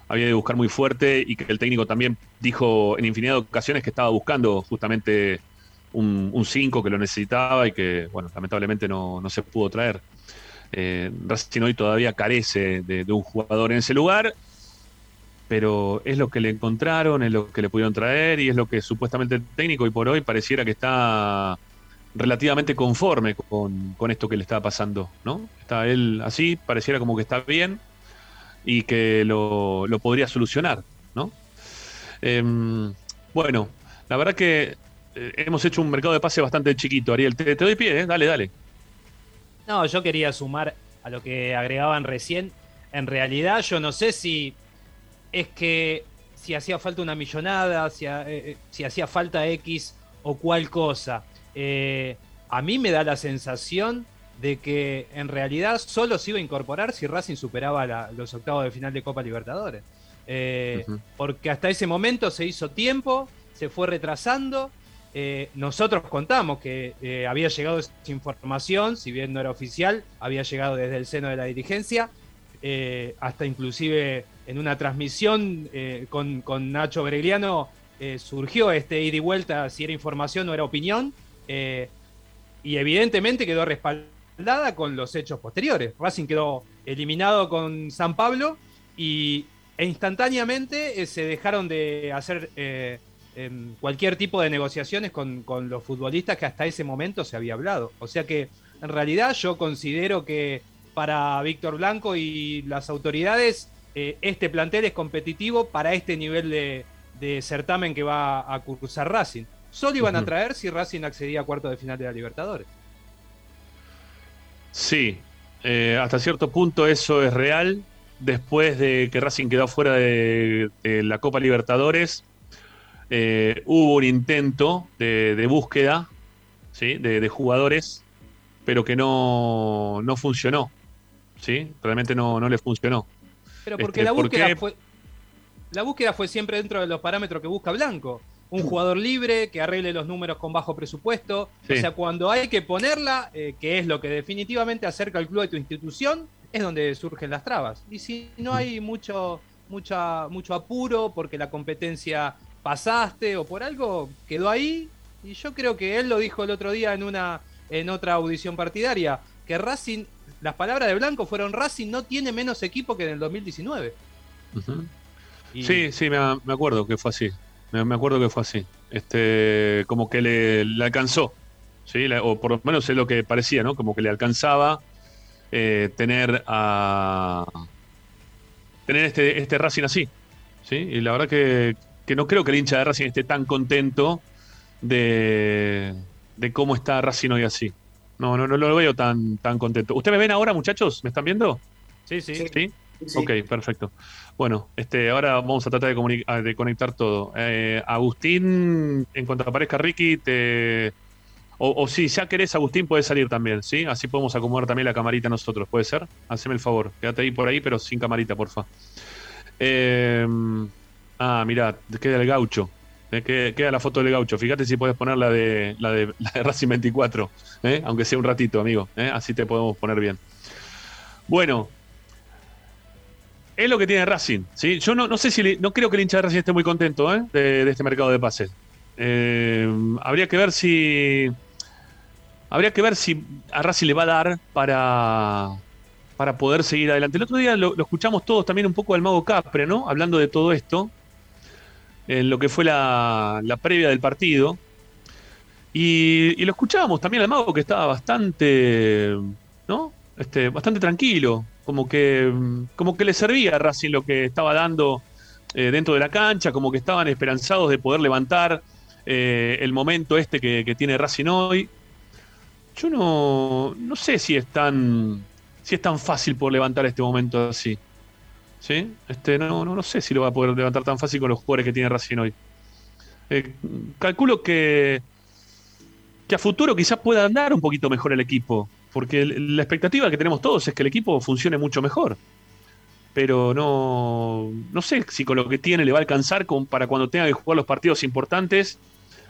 había ido a buscar muy fuerte y que el técnico también dijo en infinidad de ocasiones que estaba buscando justamente un 5 que lo necesitaba y que, bueno, lamentablemente no, no se pudo traer. Eh, Racing hoy todavía carece de, de un jugador en ese lugar, pero es lo que le encontraron, es lo que le pudieron traer y es lo que supuestamente el técnico hoy por hoy pareciera que está relativamente conforme con, con esto que le está pasando, ¿no? Está él así, pareciera como que está bien y que lo, lo podría solucionar, ¿no? Em, bueno, la verdad que eh, hemos hecho un mercado de pase bastante chiquito, Ariel. Te, te doy pie, ¿eh? Dale, dale. No, yo quería sumar a lo que agregaban recién. En realidad, yo no sé si es que si hacía falta una millonada, si, eh, eh, si hacía falta X o cual cosa. Eh, a mí me da la sensación de que en realidad solo se iba a incorporar si Racing superaba la- los octavos de final de Copa Libertadores. Eh. Porque hasta ese momento se hizo tiempo, se fue retrasando. Eh, nosotros contamos que eh, había llegado esa información, si bien no era oficial, había llegado desde el seno de la dirigencia, hasta inclusive en una transmisión con, con Nacho Bregliano surgió este ida y vuelta si era información o era opinión, eh, y evidentemente quedó respaldada con los hechos posteriores. Racing quedó eliminado con San Pablo y, e instantáneamente eh, se dejaron de hacer eh, em, cualquier tipo de negociaciones con, los futbolistas que hasta ese momento se había hablado. O sea que en realidad yo considero que para Víctor Blanco y las autoridades este plantel es competitivo para este nivel de certamen que va a cursar Racing. Solo iban a traer si Racing accedía a cuarto de final de la Libertadores. Sí, eh, hasta cierto punto eso es real. Después de que Racing quedó fuera de, de la Copa Libertadores, eh, hubo un intento de, de búsqueda ¿sí? de, de jugadores, pero que no, no funcionó. ¿sí? Realmente no, no le funcionó. Pero porque Este, la ¿por búsqueda fue. La búsqueda fue siempre dentro de los parámetros que busca Blanco. Un jugador libre que arregle los números con bajo presupuesto. Sí. O sea, cuando hay que ponerla, eh, que es lo que definitivamente acerca al club de tu institución, es donde surgen las trabas. Y si no hay mucho, mucha, mucho apuro porque la competencia pasaste o por algo, quedó ahí. Y yo creo que él lo dijo el otro día en una en otra audición partidaria, que Racing, las palabras de Blanco fueron Racing no tiene menos equipo que en el 2019. Ujú. Y- Sí, sí, me, me acuerdo que fue así. Me, me acuerdo que fue así. Este, como que le, le alcanzó, ¿sí? La- o por lo menos es lo que parecía, ¿no? Como que le alcanzaba eh, tener a tener este, este Racing así, ¿sí? Y la verdad que, que no creo que el hincha de Racing esté tan contento de, de cómo está Racing hoy así. No, no, no lo veo tan, tan contento. ¿Ustedes me ven ahora, muchachos? ¿Me están viendo? sí, sí. Sí. Ok, perfecto. Bueno, este, ahora vamos a tratar de, ah, de conectar todo. Eh, Agustín, en cuanto aparezca Ricky, te O, si ya querés, Agustín, puede salir también, ¿sí? Así podemos acomodar también la camarita nosotros, ¿puede ser? Haceme el favor, quédate ahí por ahí, pero sin camarita, porfa. Eh, ah, mirá, queda el gaucho. Queda, queda la foto del gaucho. Fíjate si puedes poner la de, la de, la de Racing 24, ¿eh? aunque sea un ratito, amigo. ¿eh? Así te podemos poner bien. Bueno, es lo que tiene Racing. ¿sí? Yo no, no sé si le- no creo que el hincha de Racing esté muy contento ¿eh? de, este mercado de pases. Eh, habría que ver si. Habría que ver si a Racing le va a dar para, para poder seguir adelante. El otro día lo, escuchamos todos también un poco al Mago Capre, ¿no? Hablando de todo esto, en lo que fue la, la previa del partido. Y, y lo escuchábamos también al Mago que estaba bastante, ¿no? Este, bastante tranquilo, como que, como que le servía a Racing lo que estaba dando eh, dentro de la cancha, como que estaban esperanzados de poder levantar eh, el momento este que, que tiene Racing hoy. Yo no, no sé si es tan si es tan fácil por levantar este momento así. ¿Sí? Este, no, no, no sé si lo va a poder levantar tan fácil con los jugadores que tiene Racing hoy. Eh, calculo que, que a futuro quizás pueda andar un poquito mejor el equipo. Porque la expectativa que tenemos todos es que el equipo funcione mucho mejor. Pero no, no sé si con lo que tiene le va a alcanzar para cuando tenga que jugar los partidos importantes.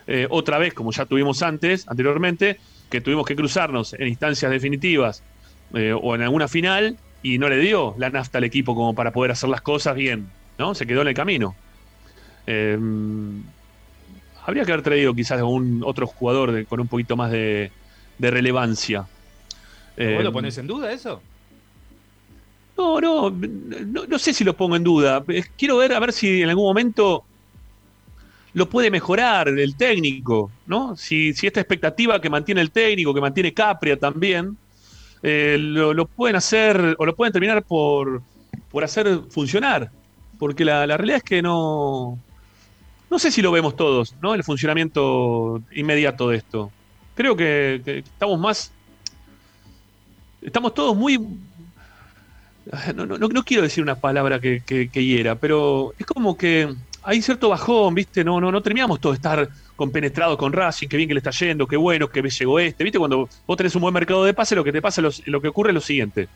eh, otra vez, como ya tuvimos antes, anteriormente, que tuvimos que cruzarnos en instancias definitivas eh, o en alguna final y no le dio la nafta al equipo como para poder hacer las cosas bien, ¿no? Se quedó en el camino. Eh, habría que haber traído quizás un otro jugador con un poquito más de relevancia. ¿Vos lo pones en duda eso? no, no, no, no sé si lo pongo en duda. Quiero ver a ver si en algún momento lo puede mejorar el técnico, ¿no? Si, si esta expectativa que mantiene el técnico, que mantiene Capria también, eh, lo, lo pueden hacer o lo pueden terminar por, por hacer funcionar. Porque la, la realidad es que no. No sé si lo vemos todos, ¿no? El funcionamiento inmediato de esto. Creo que, que estamos más. Estamos todos muy no, no, no, quiero decir una palabra que, que, hiera, pero es como que hay cierto bajón, ¿viste? No, no, no terminamos todo estar compenetrados con Racing, qué bien que le está yendo, qué bueno que llegó este. ¿Viste? Cuando vos tenés un buen mercado de pase, lo que te pasa, los- lo que ocurre es lo siguiente.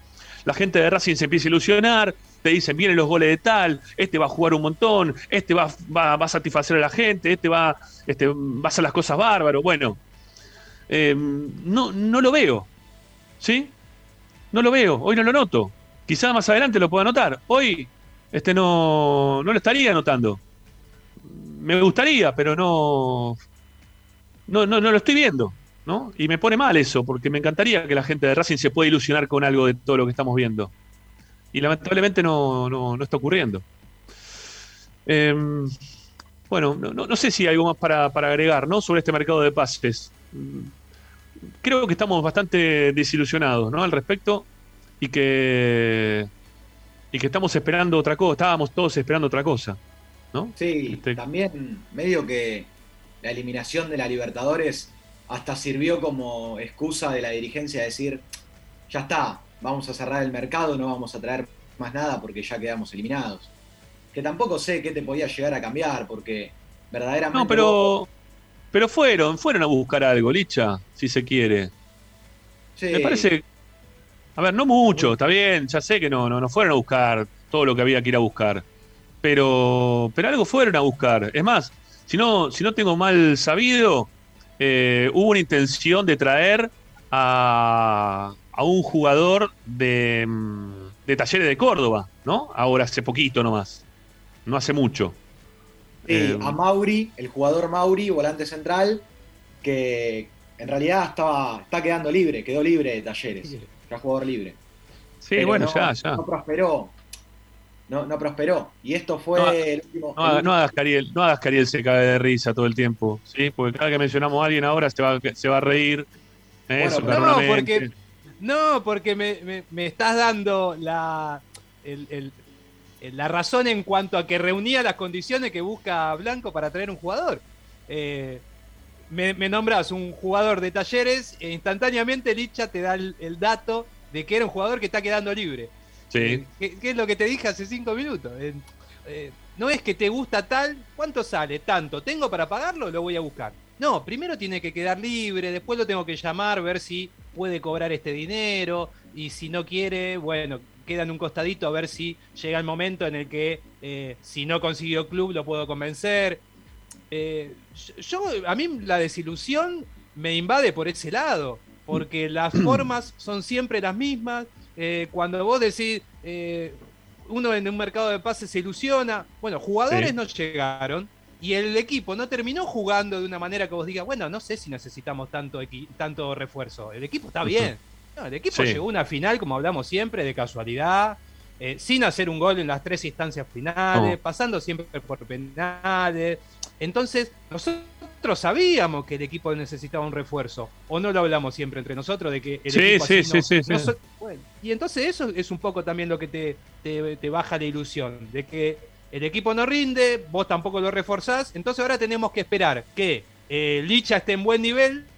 La gente de Racing se empieza a ilusionar, te dicen, vienen los goles de tal, este va a jugar un montón, este va, va, va a satisfacer a la gente, este va, este, va a hacer las cosas bárbaro. Bueno, eh, no, no lo veo, ¿sí? No lo veo, hoy no lo noto. Quizás más adelante lo pueda notar. Hoy este no, no lo estaría notando. Me gustaría, pero no, no, no, no lo estoy viendo. ¿no? Y me pone mal eso, porque me encantaría que la gente de Racing se pueda ilusionar con algo de todo lo que estamos viendo. Y lamentablemente no, no, no está ocurriendo. Em, bueno, no, no- sé si hay algo más para, para agregar ¿no? sobre este mercado de pases. Creo que estamos bastante desilusionados ¿no? al respecto y que, y que estamos esperando otra cosa, estábamos todos esperando otra cosa. ¿no? Sí, Este- también medio que la eliminación de la Libertadores hasta sirvió como excusa de la dirigencia de decir, ya está, vamos a cerrar el mercado, no vamos a traer más nada porque ya quedamos eliminados. Que tampoco sé qué te podía llegar a cambiar, porque verdaderamente... No, pero, pero fueron, fueron a buscar algo, Licha, si se quiere. Sí, Me parece. A ver, no mucho, está bien, ya sé que no, no, no fueron a buscar todo lo que había que ir a buscar. Pero, pero algo fueron a buscar. Es más, si no, si no tengo mal sabido, eh, hubo una intención de traer a, a un jugador de, mm, de Talleres de Córdoba, ¿no? Ahora hace poquito nomás. No hace mucho. Sí, Eh, a Mauri, el jugador Mauri, volante central, que en realidad estaba, está quedando libre, quedó libre de talleres, ya jugador libre. sí, Pero bueno, no- ya, ya. No prosperó. No, no prosperó. Y esto fue No, el último. No, el no hagas que Ariel, no hagas que Ariel se cae de risa todo el tiempo, ¿sí? Porque cada que mencionamos a alguien ahora se va, se va a reír. ¿eh? Bueno, No, porque, no, porque me, me- me estás dando la, el- la razón en cuanto a que reunía las condiciones que busca Blanco para traer un jugador. Eh, me, me nombras un jugador de talleres e instantáneamente Licha te da el, el dato de que era un jugador que está quedando libre. Sí. Eh, ¿Qué, qué es lo que te dije hace cinco minutos? Eh, eh, no es que te gusta tal, ¿cuánto sale? Tanto, ¿tengo para pagarlo? Lo voy a buscar. No, primero tiene que quedar libre, después lo tengo que llamar, ver si puede cobrar este dinero y si no quiere, bueno, queda en un costadito a ver si llega el momento en el que eh, si no consiguió club lo puedo convencer. Eh, yo, a mí la desilusión me invade por ese lado, porque las formas son siempre las mismas. Eh, cuando vos decís, eh, uno en un mercado de pases se ilusiona, bueno, jugadores Sí. no llegaron y el equipo no terminó jugando de una manera que vos digas, bueno, no sé si necesitamos tanto, tanto refuerzo. El equipo está bien. No, el equipo Sí. llegó a una final, como hablamos siempre, de casualidad, eh, sin hacer un gol en las tres instancias finales, pasando siempre por penales. Entonces, nosotros sabíamos que el equipo necesitaba un refuerzo. ¿O no lo hablamos siempre entre nosotros de que el Sí, equipo sí, así sí, sí, no sí. so- bueno, y entonces eso es un poco también lo que te, te- te baja la ilusión, de que el equipo no rinde, vos tampoco lo reforzás, entonces ahora tenemos que esperar que eh, Licha esté en buen nivel,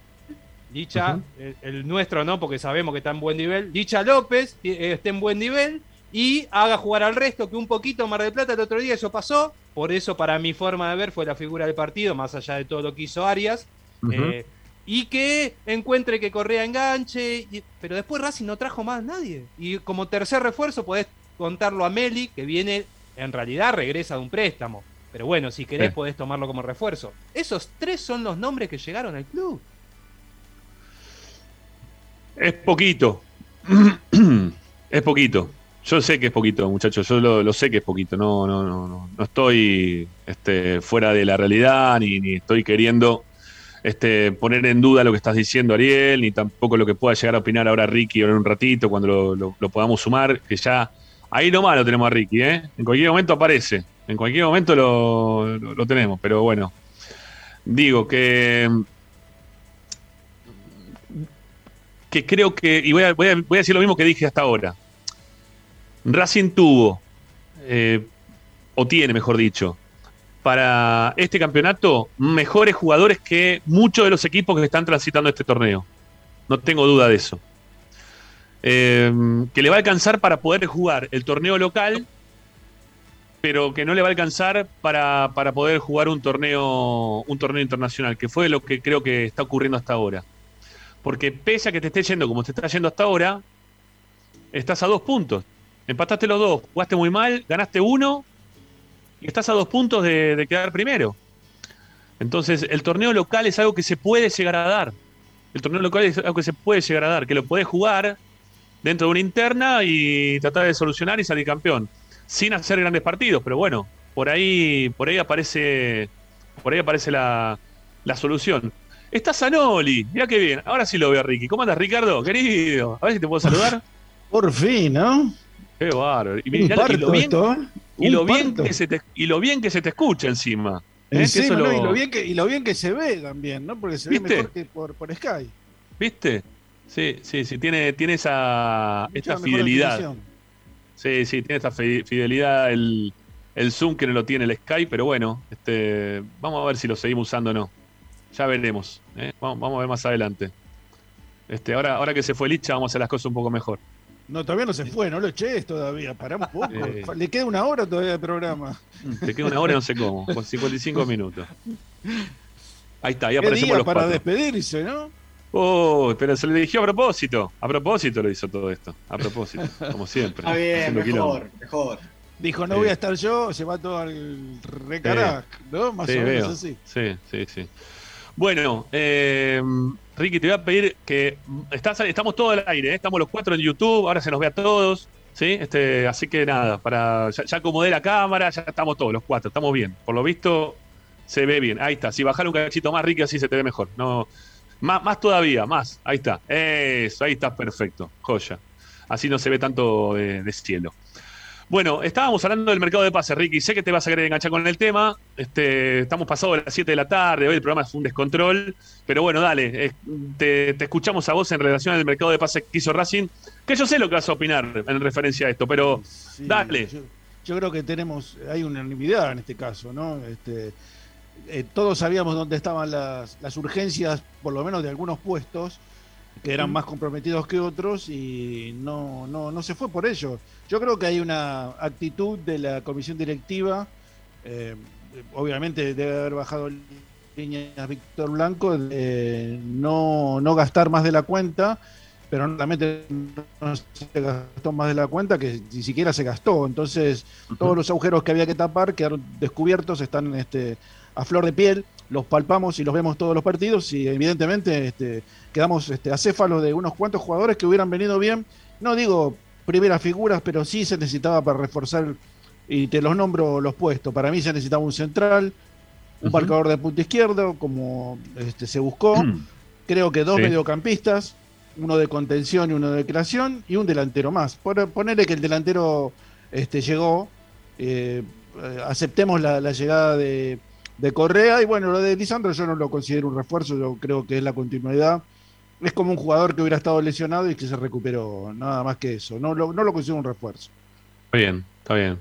Licha, Ujú. el, el nuestro no, porque sabemos que está en buen nivel, Licha López eh, esté en buen nivel y haga jugar al resto, que un poquito Mar del Plata el otro día eso pasó, por eso para mi forma de ver fue la figura del partido, más allá de todo lo que hizo Arias. Eh, y que encuentre que Correa enganche, y- pero después Racing no trajo más nadie. Y como tercer refuerzo podés contarlo a Meli, que viene, en realidad regresa de un préstamo. Pero bueno, si querés Sí. podés tomarlo como refuerzo. Esos tres son los nombres que llegaron al club. Es poquito. es poquito. Yo sé que es poquito, muchachos. Yo lo, sé que es poquito. No, no, no, no, no estoy este, fuera de la realidad, ni, estoy queriendo este, poner en duda lo que estás diciendo, Ariel, ni tampoco lo que pueda llegar a opinar ahora Ricky en un ratito, cuando lo, podamos sumar, que ya ahí nomás lo tenemos a Ricky, ¿eh? En cualquier momento aparece. En cualquier momento lo- lo tenemos, pero bueno. Digo que que creo que, y voy a, voy a- decir lo mismo que dije hasta ahora. Racing tuvo, eh, o tiene, mejor dicho, para este campeonato mejores jugadores que muchos de los equipos que están transitando este torneo. No tengo duda de eso. Eh, que le va a alcanzar para poder jugar el torneo local, pero que no le va a alcanzar para, para poder jugar un torneo, un torneo internacional, que fue lo que creo que está ocurriendo hasta ahora. Porque pese a que te esté yendo como te está yendo hasta ahora, estás a dos puntos. Empataste los dos, jugaste muy mal, ganaste uno y estás a dos puntos de, quedar primero. Entonces, el torneo local es algo que se puede llegar a dar. El torneo local es algo que se puede llegar a dar, que lo podés jugar dentro de una interna y tratar de solucionar y salir campeón. Sin hacer grandes partidos, pero bueno, por ahí, por ahí aparece, por ahí aparece la, la solución. Está Zanoli, mira qué bien. Ahora sí lo veo a Ricky. ¿Cómo andas, Ricardo? Querido, a ver si te puedo saludar. Por fin, ¿no? Qué bárbaro. Y, mirá- y parto lo bien, ¿eh? y lo bien que se te, y lo bien que se te escucha encima. ¿eh? Que Encima, lo- y, lo bien que, y lo bien que se ve también, ¿no? Porque se ¿Viste? ve mejor que por, por Sky. ¿Viste? Sí, sí, sí, tiene, tiene esa Mucha esta mejor fidelidad. definición. Sí, sí, tiene esta fi- fidelidad el, el Zoom que no lo tiene el Skype, pero bueno, este, vamos a ver si lo seguimos usando o no. Ya veremos. ¿eh? Vamos, vamos a ver más adelante. Este, ahora, ahora que se fue Licha, vamos a hacer las cosas un poco mejor. No, todavía no se fue, no lo eches todavía. Pará un poco. Eh. Le queda una hora todavía de programa. Te queda una hora y no sé cómo, con 55 minutos. Ahí está, ahí ¿Qué aparecemos los para cuatro. despedirse, no? Oh, pero se le dirigió a propósito. A propósito lo hizo todo esto. A propósito, como siempre. Está bien, haciendo quilombo. mejor, mejor. Dijo, no Sí. voy a estar yo, se va todo al recarac, ¿no? Más Sí, o menos veo. así. Sí, sí, sí. Bueno, eh, Ricky, te voy a pedir que estás, estamos todos al aire, ¿eh? estamos los cuatro en YouTube, ahora se nos ve a todos, ¿sí? Este, así que nada, para ya, ya acomodé la cámara, ya estamos todos los cuatro, estamos bien. Por lo visto se ve bien. Ahí está. Si bajar un cachito más, Ricky, así se te ve mejor. No, más, más todavía, más. Ahí está. Eso, ahí está perfecto. Joya. Así no se ve tanto de, de cielo. Bueno, estábamos hablando del mercado de pases, Ricky. Sé que te vas a querer enganchar con el tema. Este, estamos pasados de las 7 de la tarde. Hoy el programa es un descontrol. Pero bueno, dale. te, te escuchamos a vos en relación al mercado de pases que hizo Racing. Que yo sé lo que vas a opinar en referencia a esto, pero Sí, dale. Yo, yo creo que tenemos, hay unanimidad en este caso, ¿no? Este, eh, todos sabíamos dónde estaban las, las urgencias, por lo menos de algunos puestos, que eran Mm. más comprometidos que otros y no, no, no se fue por ello. Yo creo que hay una actitud de la comisión directiva, eh, obviamente debe haber bajado líneas Víctor Blanco de no, no gastar más de la cuenta, pero realmente no se gastó más de la cuenta, que ni siquiera se gastó. Entonces, todos los agujeros que había que tapar quedaron descubiertos, están este, a flor de piel, los palpamos y los vemos todos los partidos y evidentemente este, quedamos este, acéfalos de unos cuantos jugadores que hubieran venido bien. No digo primeras figuras, pero sí se necesitaba para reforzar, y te los nombro los puestos. Para mí se necesitaba un central, un marcador de punto izquierdo, como este, se buscó. Creo que dos Sí. mediocampistas, uno de contención y uno de creación, y un delantero más. Por, ponerle que el delantero este, llegó, eh, eh, aceptemos la, la llegada de, de Correa, y bueno, lo de Lisandro yo no lo considero un refuerzo, yo creo que es la continuidad. Es como un jugador que hubiera estado lesionado y que se recuperó, nada más que eso. No lo, no lo considero un refuerzo. Está bien, está bien.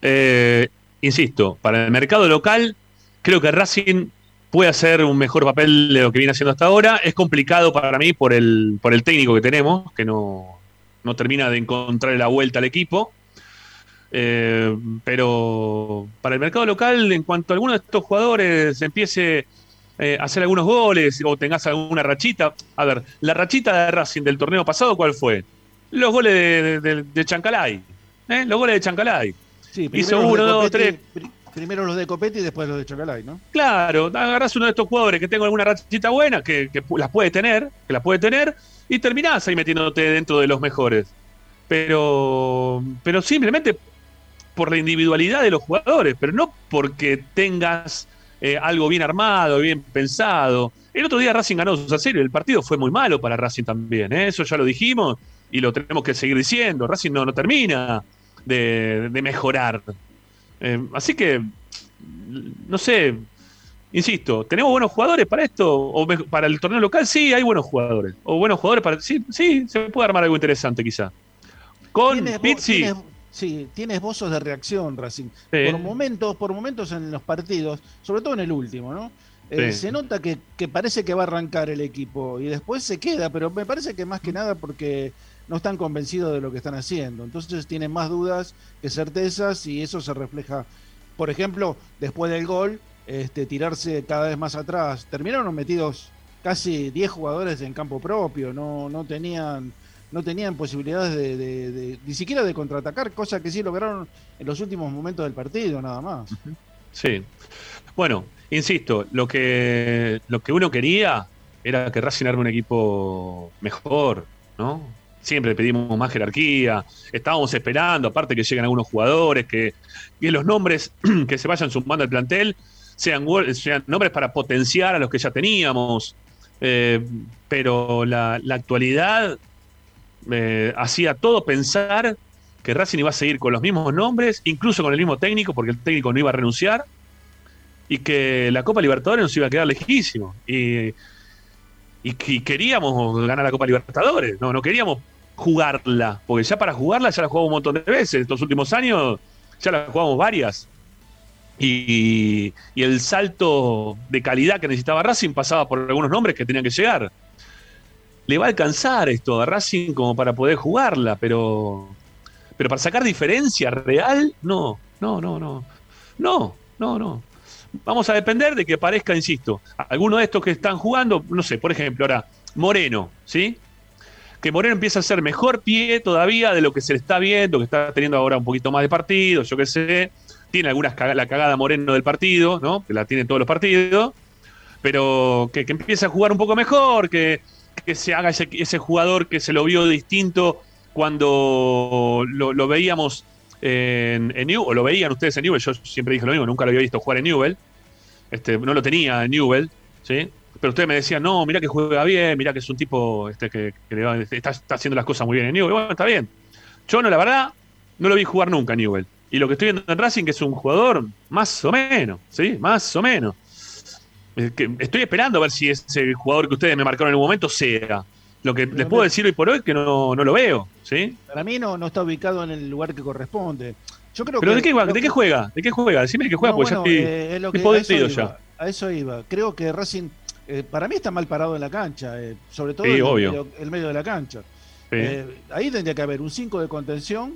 Eh, insisto, para el mercado local, creo que Racing puede hacer un mejor papel de lo que viene haciendo hasta ahora. Es complicado para mí por el, por el técnico que tenemos, que no, no termina de encontrar la vuelta al equipo. Eh, pero para el mercado local, en cuanto alguno de estos jugadores empiece eh, a hacer algunos goles o tengas alguna rachita, a ver, la rachita de Racing del torneo pasado, ¿cuál fue? Los goles de, de- de Chancalay. ¿eh? Los goles de Chancalay. Sí, Hizo uno, dos, tres. pri- Primero los de Copetti y después los de Chocalay, ¿no? Claro, agarrás uno de estos jugadores que tenga alguna rachita buena, que, las puede tener, que las puede tener, y terminás ahí metiéndote dentro de los mejores. Pero, pero simplemente por la individualidad de los jugadores, pero no porque tengas eh, algo bien armado, bien pensado. El otro día Racing ganó 2 a 0 y el partido fue muy malo para Racing también, ¿eh? eso ya lo dijimos y lo tenemos que seguir diciendo. Racing no, no termina de, de mejorar. Eh, así que, no sé, insisto, ¿tenemos buenos jugadores para esto? ¿O para el torneo local? Sí, hay buenos jugadores. O buenos jugadores para. Sí, sí, se puede armar algo interesante quizá. Con Pizzi. Sí, tienes esbozos de reacción, Racing. Sí. Por momentos, por momentos en los partidos, sobre todo en el último, ¿no? Eh, Sí. Se nota que, que parece que va a arrancar el equipo y después se queda, pero me parece que más que nada porque no están convencidos de lo que están haciendo. Entonces tienen más dudas que certezas y eso se refleja, por ejemplo, después del gol, este, tirarse cada vez más atrás. Terminaron metidos casi 10 jugadores en campo propio, no, no tenían no tenían posibilidades de, de- ni siquiera de contraatacar, cosa que sí lograron en los últimos momentos del partido, nada más. Sí. Bueno, insisto, lo que, lo que uno quería era que Racing arme un equipo mejor, ¿no? Siempre pedimos más jerarquía, estábamos esperando, aparte que lleguen algunos jugadores, que, que los nombres que se vayan sumando al plantel sean, nombres para potenciar a los que ya teníamos. Eh, pero la actualidad eh, hacía todo pensar que Racing iba a seguir con los mismos nombres, incluso con el mismo técnico, porque el técnico no iba a renunciar, y que la Copa Libertadores nos iba a quedar lejísimo. Y, y que queríamos ganar la Copa Libertadores, no, no queríamos jugarla, porque ya para jugarla ya la jugamos un montón de veces, estos últimos años ya la jugamos varias. Y, y el salto de calidad que necesitaba Racing pasaba por algunos nombres que tenían que llegar. Le va a alcanzar esto a Racing como para poder jugarla, pero, pero para sacar diferencia real, no, no, no, no. No, no, no. Vamos a depender de que aparezca, insisto, alguno de estos que están jugando, no sé, por ejemplo, ahora, Moreno, ¿sí? Que Moreno empieza a ser mejor pie todavía de lo que se le está viendo, que está teniendo ahora un poquito más de partidos, yo qué sé. Tiene algunas caga- la cagada Moreno del partido, ¿no? Que la tiene en todos los partidos. Pero que, que empiece a jugar un poco mejor, que, que se haga ese, jugador que se lo vio distinto cuando lo, veíamos en, en Newell, o lo veían ustedes en Newell, yo siempre dije lo mismo, nunca lo había visto jugar en Newell, este, no lo tenía en Newell, ¿sí? Pero ustedes me decían, no, mira que juega bien, mira que es un tipo este, que, que está, está haciendo las cosas muy bien en Newell. Bueno, está bien. Yo no, la verdad, no lo vi jugar nunca en Newell. Y lo que estoy viendo en Racing que es un jugador más o menos, ¿sí? Más o menos. Estoy esperando a ver si ese jugador que ustedes me marcaron en un momento sea. Lo que les puedo decir hoy por hoy es que no, no lo veo, ¿sí? Para mí no, no está ubicado en el lugar que corresponde. Yo creo ¿Pero que, de qué, creo ¿de que- qué juega? ¿De qué juega? Decime de qué juega, No, porque bueno, ya estoy, eh, es lo que- estoy a eso podrido iba, ya. A eso iba. Creo que Racing, eh, para mí está mal parado en la cancha, eh, sobre todo Sí, en el medio, el medio de la cancha. Sí. Eh, ahí tendría que haber un 5 de contención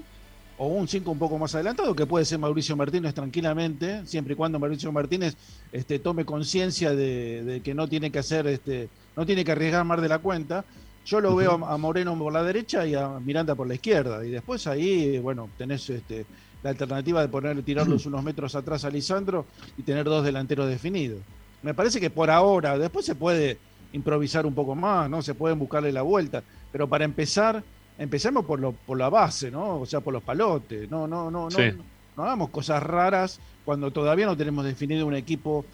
o un 5 un poco más adelantado, que puede ser Mauricio Martínez tranquilamente, siempre y cuando Mauricio Martínez este, tome conciencia de, de que no tiene que hacer, este, no tiene que arriesgar más de la cuenta. Yo lo veo a, a Moreno por la derecha y a Miranda por la izquierda. Y después ahí, bueno, tenés este, la alternativa de poner, tirarlos unos metros atrás a Lisandro y tener dos delanteros definidos. Me parece que por ahora, después se puede improvisar un poco más, ¿no? Se pueden buscarle la vuelta. Pero para empezar, empecemos por, lo, por la base, ¿no? O sea, por los palotes. No, no, no, no, Sí. no hagamos cosas raras cuando todavía no tenemos definido un equipo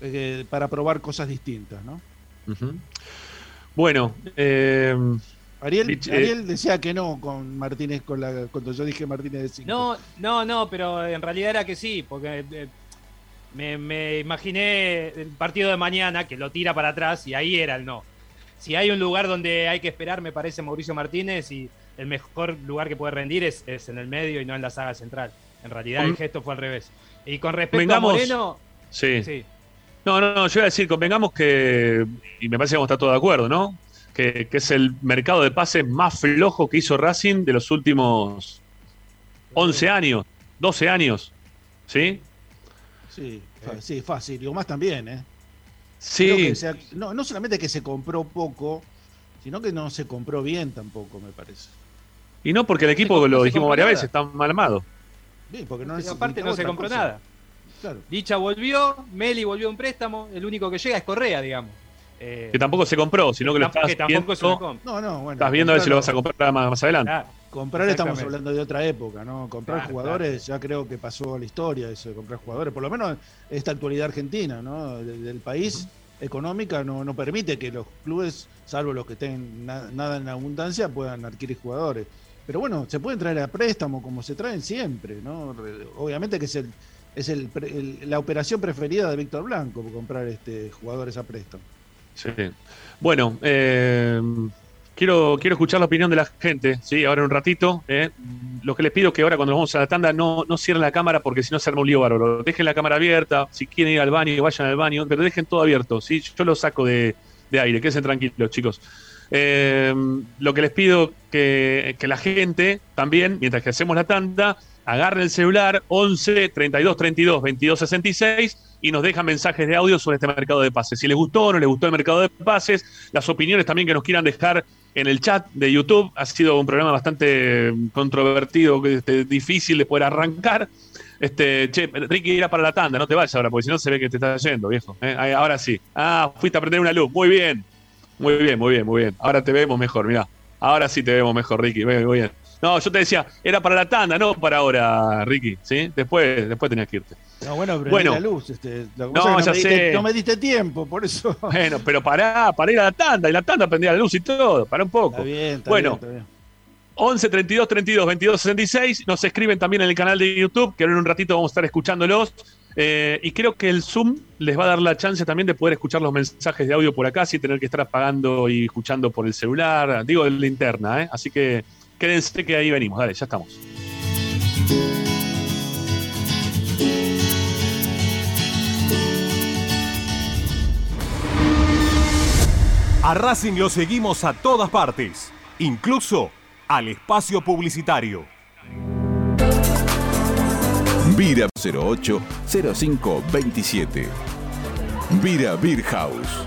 eh, para probar cosas distintas, ¿no? Bueno, eh, Ariel, eh, Ariel decía que no con Martínez con la, cuando yo dije Martínez de 5. No, no, no, pero en realidad era que sí, porque eh, me, me imaginé el partido de mañana que lo tira para atrás y ahí era el no. Si hay un lugar donde hay que esperar, me parece Mauricio Martínez y el mejor lugar que puede rendir es, es en el medio y no en la saga central. En realidad el gesto fue al revés. Y con respecto Vengamos- a Moreno, sí. sí, No, no, no, yo iba a decir, convengamos que, y me parece que vamos a estar todos de acuerdo, ¿no? Que, que es el mercado de pases más flojo que hizo Racing de los últimos 11 años, 12 años, ¿sí? Sí, sí, fácil. Y más también, ¿eh? Creo Sí, se no, no solamente que se compró poco, sino que no se compró bien tampoco, me parece. y no porque el equipo, compró- lo dijimos varias nada. veces, está mal armado. Sí, porque no aparte no se compró cosa. nada. Claro. Licha volvió, Meli volvió a un préstamo, el único que llega es Correa, digamos. Eh, Que tampoco se compró, sino que lo estás que tampoco es una viendo. No, no, bueno. estás viendo a ver si lo vas a comprar más, más adelante. Claro. Comprar estamos hablando de otra época, ¿no? Comprar Claro, jugadores ya creo que pasó a la historia eso de comprar jugadores, por lo menos esta actualidad argentina, ¿no? De- Del país económica no, no permite que los clubes, salvo los que tengan na- nada en abundancia, puedan adquirir jugadores. Pero bueno, se pueden traer a préstamo como se traen siempre, ¿no? Re- Obviamente que es el es el, pre- el- la operación preferida de Víctor Blanco, comprar este jugadores a préstamo. Sí. Bueno, eh, quiero, quiero escuchar la opinión de la gente, ¿sí? Ahora en un ratito. ¿eh? Lo que les pido es que ahora cuando vamos a la tanda no, no cierren la cámara porque si no se arma un lío bárbaro. Dejen la cámara abierta, si quieren ir al baño, vayan al baño, pero dejen todo abierto, ¿sí? Yo lo saco de, de aire, quédense tranquilos, chicos. Eh, lo que les pido que, que la gente también, mientras que hacemos la tanda, agarren el celular 11 32 32 22 66 y nos dejan mensajes de audio sobre este mercado de pases. Si les gustó o no les gustó el mercado de pases, las opiniones también que nos quieran dejar en el chat de YouTube. Ha sido un programa bastante controvertido, este, difícil de poder arrancar. Este, che, Ricky, irá para la tanda, no te vayas ahora, porque si no se ve que te estás yendo, viejo. ¿eh? Ahora sí. Ah, fuiste a prender una luz. Muy bien. Muy bien, muy bien, muy bien. Ahora te vemos mejor, mirá. Ahora sí te vemos mejor, Ricky. Muy bien. No, yo te decía, era para la tanda, no para ahora, Ricky. ¿Sí? Después, después tenías que irte. No, bueno, prendí Bueno. la luz. Este, lo que No, pasa es que ya me diste- sé. no me diste tiempo, por eso. Bueno, pero pará, para ir a la tanda. Y la tanda prendía la luz y todo. Para un poco. Está bien, está Bueno. bien, está bien. 11 32 32 22 66. Nos escriben también en el canal de YouTube, que ahora en un ratito vamos a estar escuchándolos. Eh, y creo que el Zoom les va a dar la chance también de poder escuchar los mensajes de audio por acá sin tener que estar apagando y escuchando por el celular. Digo, de la interna, ¿eh? Así que quédense que ahí venimos. Dale, ya estamos. A Racing lo seguimos a todas partes, incluso al espacio publicitario. Vira 08 05 27. Vira Beer House.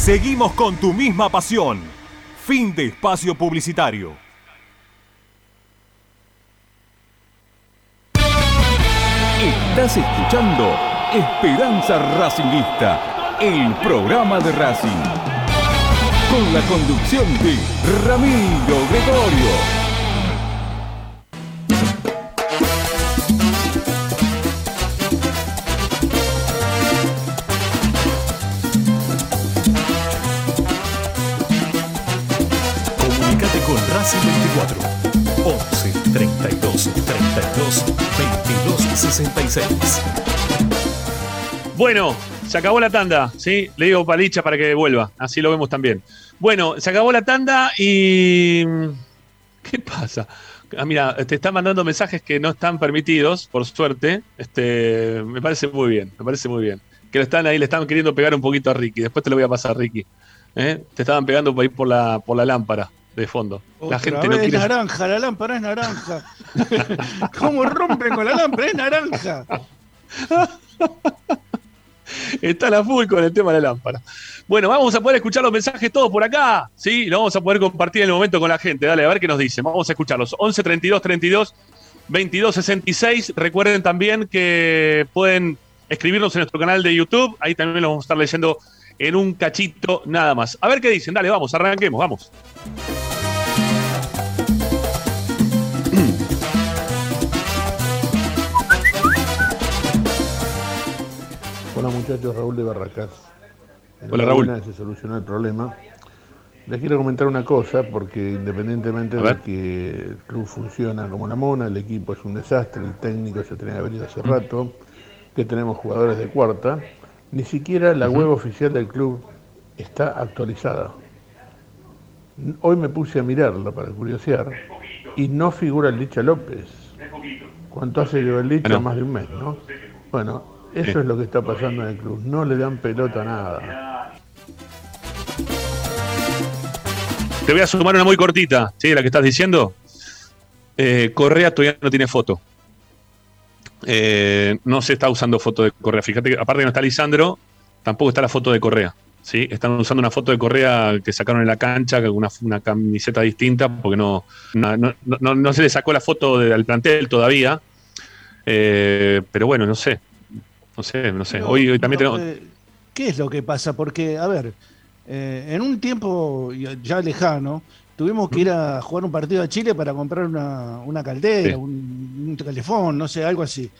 Seguimos con tu misma pasión. Fin de espacio publicitario. Estás escuchando Esperanza Racingista, el programa de Racing. Con la conducción de Ramiro Gregorio. 32 22 66. Bueno, se acabó la tanda, ¿sí? Le digo palicha para que vuelva, así lo vemos también. Bueno, se acabó la tanda y... ¿Qué pasa? Ah, mira, te están mandando mensajes que no están permitidos, por suerte. Este, me parece muy bien, me parece muy bien. Que lo están ahí, le están queriendo pegar un poquito a Ricky. Después te lo voy a pasar, Ricky. ¿Eh? Te estaban pegando por ahí por la, por la lámpara de fondo. La gente no quiere. naranja, la lámpara es naranja. ¿Cómo rompen con la lámpara? Es naranja. Está la full con el tema de la lámpara. Bueno, vamos a poder escuchar los mensajes todos por acá. Sí, lo vamos a poder compartir en el momento con la gente. Dale, a ver qué nos dicen. Vamos a escucharlos. 11 32 32 22 66. Recuerden también que pueden escribirnos en nuestro canal de YouTube. Ahí también los vamos a estar leyendo en un cachito nada más. A ver qué dicen. Dale, vamos, arranquemos, vamos. Hola muchachos, Raúl de Barracas. Hola, Raúl. Se solucionó el problema. Les quiero comentar una cosa, porque independientemente de que el club funciona como la mona, el equipo es un desastre, el técnico se tenía que haber ido hace rato, que tenemos jugadores de cuarta, ni siquiera la web oficial del club está actualizada. Hoy me puse a mirarla para curiosear y no figura el Licha López. ¿Cuánto hace que el Licha? Bueno. Más de un mes, ¿no? Bueno, eso Sí. es lo que está pasando en el club. No le dan pelota a nada. Te voy a sumar una muy cortita, ¿sí? La que estás diciendo. Eh, Correa todavía no tiene foto. Eh, no se está usando foto de Correa. Fíjate que aparte que no está Lisandro, tampoco está la foto de Correa. ¿Sí? Están usando una foto de Correa que sacaron en la cancha, con una, una camiseta distinta, porque no, no, no- no- se le sacó la foto de- del plantel todavía. Eh, pero bueno, no sé. No sé, no sé. Hoy, hoy también tenemos. eh, ¿Qué es lo que pasa? Porque, a ver, eh, en un tiempo ya lejano, tuvimos que ir a jugar un partido a Chile para comprar una, una caldera, Sí. un, un calefón, no sé, algo así.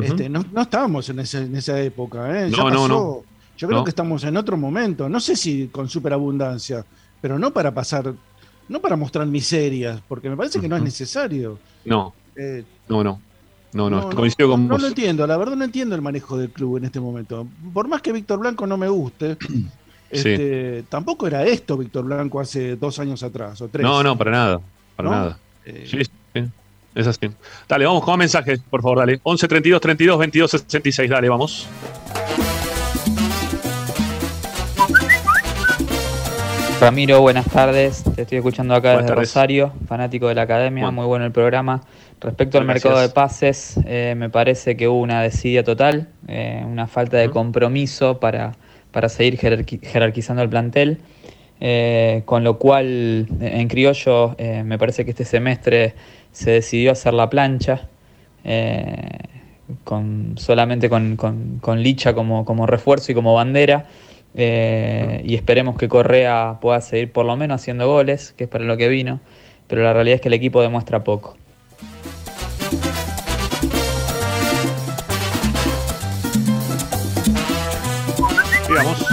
Este, no, no estábamos en, ese- en esa época, ¿eh? Ya No, no, no. Yo creo No. que estamos en otro momento. No sé si con superabundancia, pero no para pasar, no para mostrar miserias, porque me parece que no es necesario. No, Eh, no, no. No, no, no, coincido con no vos. lo entiendo, la verdad no entiendo el manejo del club en este momento. Por más que Víctor Blanco no me guste, este, tampoco era esto Víctor Blanco hace dos años atrás o tres. No, no, para nada. Para ¿No? nada. Eh, Sí, sí, es así. Dale, vamos con mensajes, por favor, dale. 11 32 32 22 66, dale, vamos. Ramiro, buenas tardes. Te estoy escuchando acá Buenas desde tardes. Rosario, fanático de la academia. Bueno. Muy bueno el programa. Respecto al Gracias. mercado de pases, eh, me parece que hubo una desidia total, eh, una falta de compromiso para, para seguir jerarqui- jerarquizando el plantel. eh, con lo cual, en criollo, me parece que este semestre se decidió hacer la plancha. eh, con, solamente con, con- con Licha como, como refuerzo y como bandera. Eh, y esperemos que Correa pueda seguir por lo menos haciendo goles, que es para lo que vino. Pero la realidad es que el equipo demuestra poco. Digamos.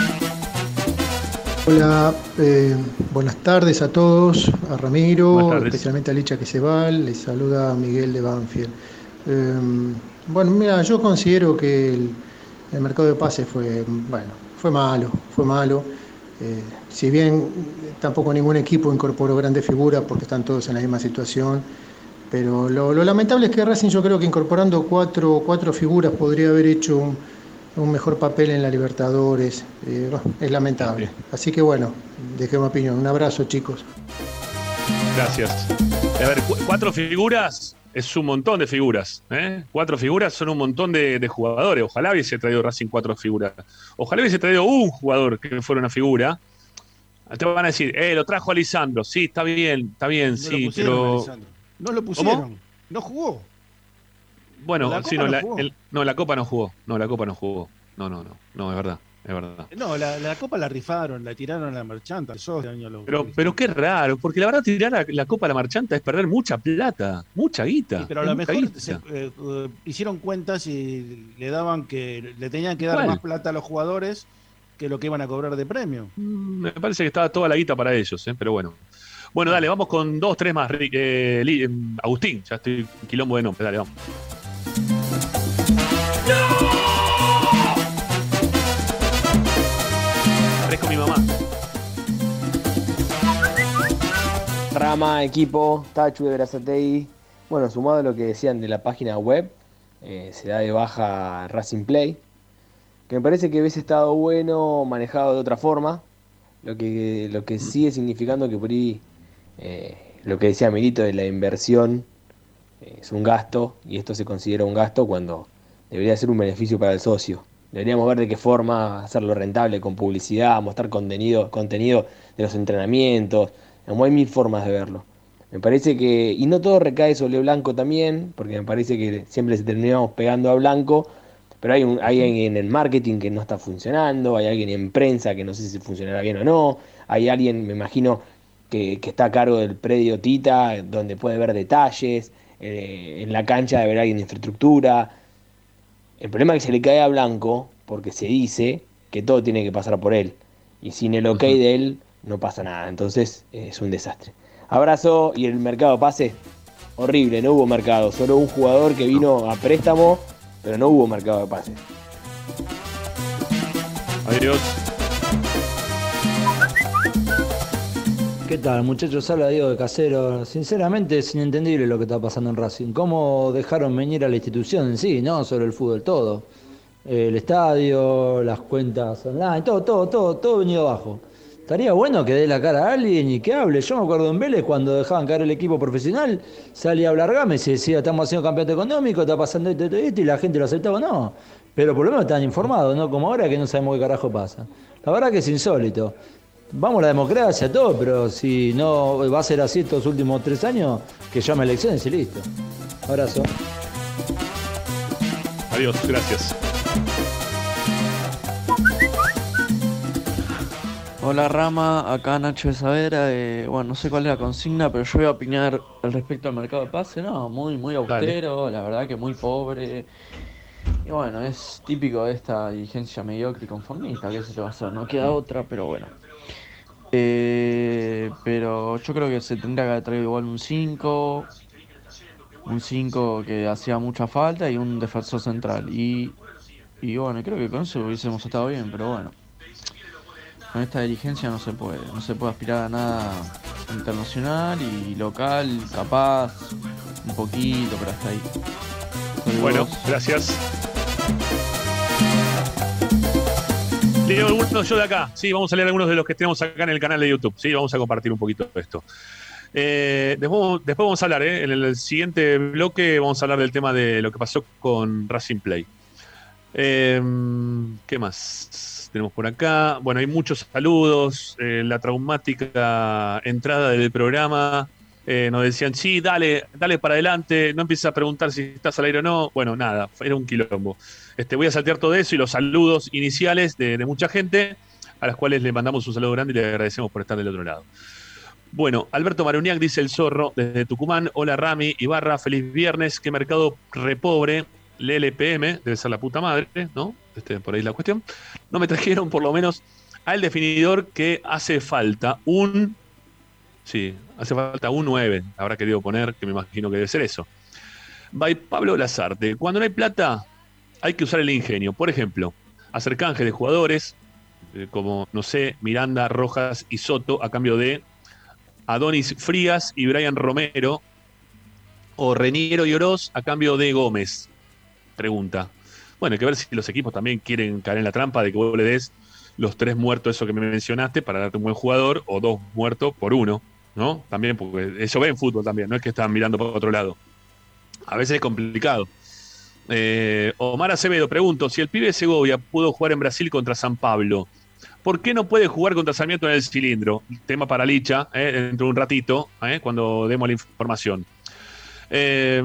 Hola, eh, buenas tardes a todos, a Ramiro, especialmente a Licha que se va, les saluda Miguel de Banfield. Eh, bueno, mira, yo considero que el, el mercado de pases fue, bueno, fue malo, fue malo. Eh, si bien tampoco ningún equipo incorporó grandes figuras porque están todos en la misma situación, pero lo, lamentable es que Racing yo creo que incorporando cuatro, cuatro figuras podría haber hecho un, mejor papel en la Libertadores. Eh, es lamentable. Así que bueno, dejé mi opinión. Un abrazo chicos. Gracias. A ver, cu- cuatro figuras es un montón de figuras. ¿eh? Cuatro figuras son un montón de, de jugadores. Ojalá hubiese traído Racing cuatro figuras. Ojalá hubiese traído un jugador que fuera una figura. Te van a decir, eh, lo trajo Alisandro. Sí, está bien, está bien, no sí, lo pusieron, pero. No lo pusieron. No jugó. Bueno, La sí, no, no la, jugó. el- no, la Copa no jugó. No, la Copa no jugó. No, no, no. No, es verdad. Es verdad. No, la, la copa la rifaron, la tiraron a la marchanta. Eso este año lo- Pero, pero qué raro, porque la verdad tirar la Copa a la Marchanta es perder mucha plata, mucha guita. Sí, pero a lo mejor se, eh, hicieron cuentas y le daban que le tenían que dar ¿Cuál? más plata a los jugadores que lo que iban a cobrar de premio. Me parece que estaba toda la guita para ellos, ¿eh? pero bueno. Bueno, dale, vamos con dos, tres más. Eh, Agustín, ya estoy quilombo de nombre, dale, vamos. Parezco mi mamá. Rama, equipo, Tachu de Brazatei. Bueno, sumado a lo que decían de la página web, eh, se da de baja Racing Play, que me parece que hubiese estado bueno manejado de otra forma, lo que, lo que sigue significando que por ahí, eh, lo que decía Milito de la inversión eh, es un gasto, y esto se considera un gasto cuando debería ser un beneficio para el socio. Deberíamos ver de qué forma hacerlo rentable con publicidad, mostrar contenido, contenido de los entrenamientos. Hay mil formas de verlo. Me parece que, y no todo recae sobre Blanco también, porque me parece que siempre se terminamos pegando a Blanco, pero hay, un, hay alguien en marketing que no está funcionando, hay alguien en prensa que no sé si funcionará bien o no, hay alguien, me imagino, que, que está a cargo del predio Tita, donde puede ver detalles, eh, en la cancha debe haber alguien de infraestructura. El problema es que se le cae a Blanco porque se dice que todo tiene que pasar por él, y sin el ok de él no pasa nada, entonces es un desastre. Abrazo y el mercado pase, horrible, no hubo mercado, solo un jugador que vino a préstamo, pero no hubo mercado de pases. Adiós. ¿Qué tal, muchachos? Habla Diego de Casero. Sinceramente es inentendible lo que está pasando en Racing. ¿Cómo dejaron venir a la institución en sí, no solo el fútbol, todo? El estadio, las cuentas online, todo, todo, todo, todo venido abajo. Estaría bueno que dé la cara a alguien y que hable. Yo me acuerdo en Vélez cuando dejaban caer el equipo profesional, salía a hablar Gámez y decía, estamos haciendo campeonato económico, está pasando esto, esto, esto", y la gente lo aceptaba, no. Pero por lo menos están informados, ¿no? Como ahora que no sabemos qué carajo pasa. La verdad que es insólito. Vamos a la democracia, todo, pero si no va a ser así estos últimos tres años, que llame a elecciones y listo. Abrazo. Adiós, gracias. Hola Rama, acá Nacho de Savera. eh, bueno, no sé cuál es la consigna, pero yo voy a opinar al respecto al mercado de pase. No, muy, muy austero, la verdad que muy pobre. Y bueno, es típico de esta dirigencia mediocre y conformista, que se le va a hacer, no queda otra, pero bueno. Eh, pero yo creo que se tendría que haber traído igual un 5, un 5 que hacía mucha falta y un defensor central. Y, y bueno, creo que con eso hubiésemos estado bien, pero bueno. Con esta dirigencia no se puede, no se puede aspirar a nada internacional y local, capaz, un poquito, pero hasta ahí. Bueno, gracias. Leo algunos yo de acá. Sí, vamos a leer algunos de los que tenemos acá en el canal de YouTube. Sí, vamos a compartir un poquito esto. Eh, después, vamos a hablar, ¿eh? en el siguiente bloque vamos a hablar del tema de lo que pasó con Racing Play. Eh, ¿Qué más tenemos por acá? Bueno, hay muchos saludos. eh, la traumática entrada del programa. Eh, nos decían, sí, dale, dale para adelante, no empieces a preguntar si estás al aire o no. Bueno, nada, era un quilombo. Este, voy a saltear todo eso y los saludos iniciales de, mucha gente, a las cuales le mandamos un saludo grande y le agradecemos por estar del otro lado. Bueno, Alberto Maruniak dice el zorro desde Tucumán. Hola Rami, Ibarra, feliz viernes. Qué mercado repobre. El LPM, debe ser la puta madre, ¿no? Este, por ahí la cuestión. No me trajeron por lo menos al definidor que hace falta un. Sí, hace falta un 9. Habrá querido poner, que me imagino que debe ser eso. By Pablo Lazarte. Cuando no hay plata, hay que usar el ingenio. Por ejemplo, hacer canje de jugadores, eh, como, no sé, Miranda, Rojas y Soto, a cambio de Adonis Frías y Brian Romero, o Reniero y Oroz a cambio de Gómez. Pregunta. Bueno, hay que ver si los equipos también quieren caer en la trampa de que vos le des los tres muertos, eso que me mencionaste, para darte un buen jugador, o dos muertos por uno, ¿no? También, porque eso ve en fútbol también, no es que están mirando por otro lado. A veces es complicado. Eh, Omar Acevedo, pregunto, si el pibe de Segovia pudo jugar en Brasil contra San Pablo, ¿por qué no puede jugar contra Sarmiento en el cilindro? Tema para Licha, eh, dentro de un ratito, eh, cuando demos la información. Eh,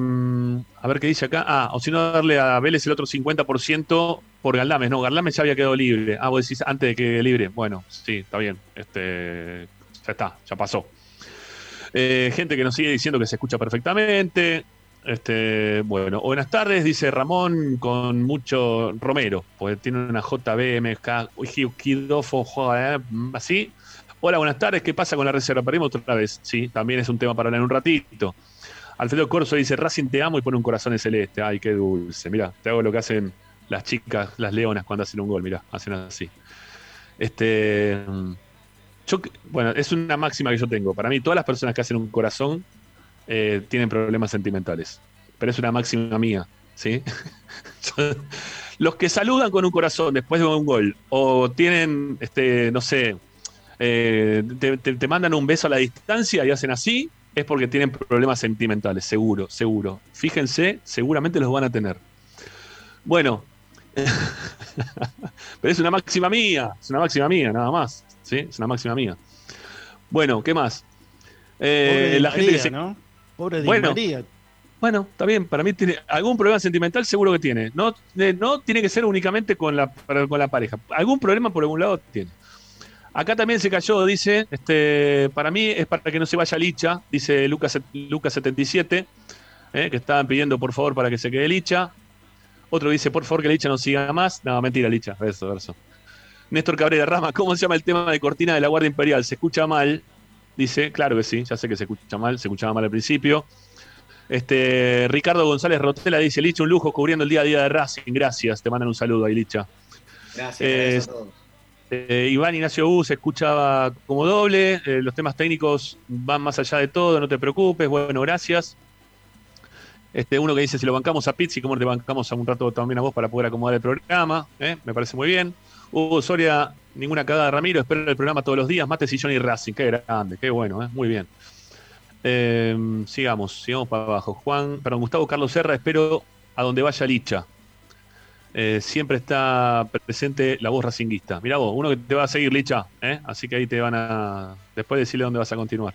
a ver qué dice acá. Ah, o si no, darle a Vélez el otro 50% por Galdames. No, Galdames ya había quedado libre. Ah, vos decís antes de que libre. Bueno, sí, está bien. Este, ya está, ya pasó. Eh, gente que nos sigue diciendo que se escucha perfectamente. Este, bueno, buenas tardes, dice Ramón con mucho Romero, porque tiene una JBMK, eh, así. Hola, buenas tardes, ¿qué pasa con la reserva? Perdimos otra vez, sí, también es un tema para hablar en un ratito. Alfredo Corso dice, Racing te amo y pone un corazón en celeste. Ay, qué dulce. Mira, te hago lo que hacen las chicas, las leonas cuando hacen un gol, mira, hacen así. Este, yo, bueno, es una máxima que yo tengo. Para mí, todas las personas que hacen un corazón eh, tienen problemas sentimentales. Pero es una máxima mía, ¿sí? Los que saludan con un corazón después de un gol, o tienen, este, no sé, eh, te, mandan un beso a la distancia y hacen así, es porque tienen problemas sentimentales, seguro, seguro. Fíjense, seguramente los van a tener. Bueno, pero es una máxima mía, es una máxima mía, nada más. ¿sí? Es una máxima mía. Bueno, ¿qué más? Eh, Pobre la gente que María, se- ¿no? Pobre Bueno, María. bueno, está bien, para mí tiene algún problema sentimental seguro que tiene. No, eh, no tiene que ser únicamente con la, con la pareja. Algún problema por algún lado tiene. Acá también se cayó, dice, este, para mí es para que no se vaya Licha, dice Lucas, Lucas 77, eh, que estaban pidiendo por favor para que se quede Licha. Otro dice, por favor que Licha no siga más. No, mentira, Licha, verso, verso. Néstor Cabrera Rama, ¿cómo se llama el tema de cortina de la Guardia Imperial? ¿Se escucha mal? Dice, claro que sí, ya sé que se escucha mal, se escuchaba mal al principio. Este, Ricardo González Rotela dice, Licha, un lujo cubriendo el día a día de Racing. Gracias, te mandan un saludo ahí, Licha. Gracias, Eh, gracias a todos. Eh, Iván Ignacio U se escuchaba como doble. eh, los temas técnicos van más allá de todo, no te preocupes. Bueno, gracias. Este, uno que dice: si lo bancamos a Pizzi, ¿cómo te bancamos a un rato también a vos para poder acomodar el programa? Eh, Me parece muy bien. Hugo Soria, ninguna cagada, Ramiro. Espero el programa todos los días. Mate, Sillón y Racing. Qué grande, qué bueno, ¿eh? muy bien. Eh, sigamos, sigamos para abajo. Juan, perdón, Gustavo Carlos Serra, espero a donde vaya Licha. Eh, siempre está presente la voz racinguista. Mirá vos, uno que te va a seguir, Licha. Así que ahí te van a. Después decirle dónde vas a continuar.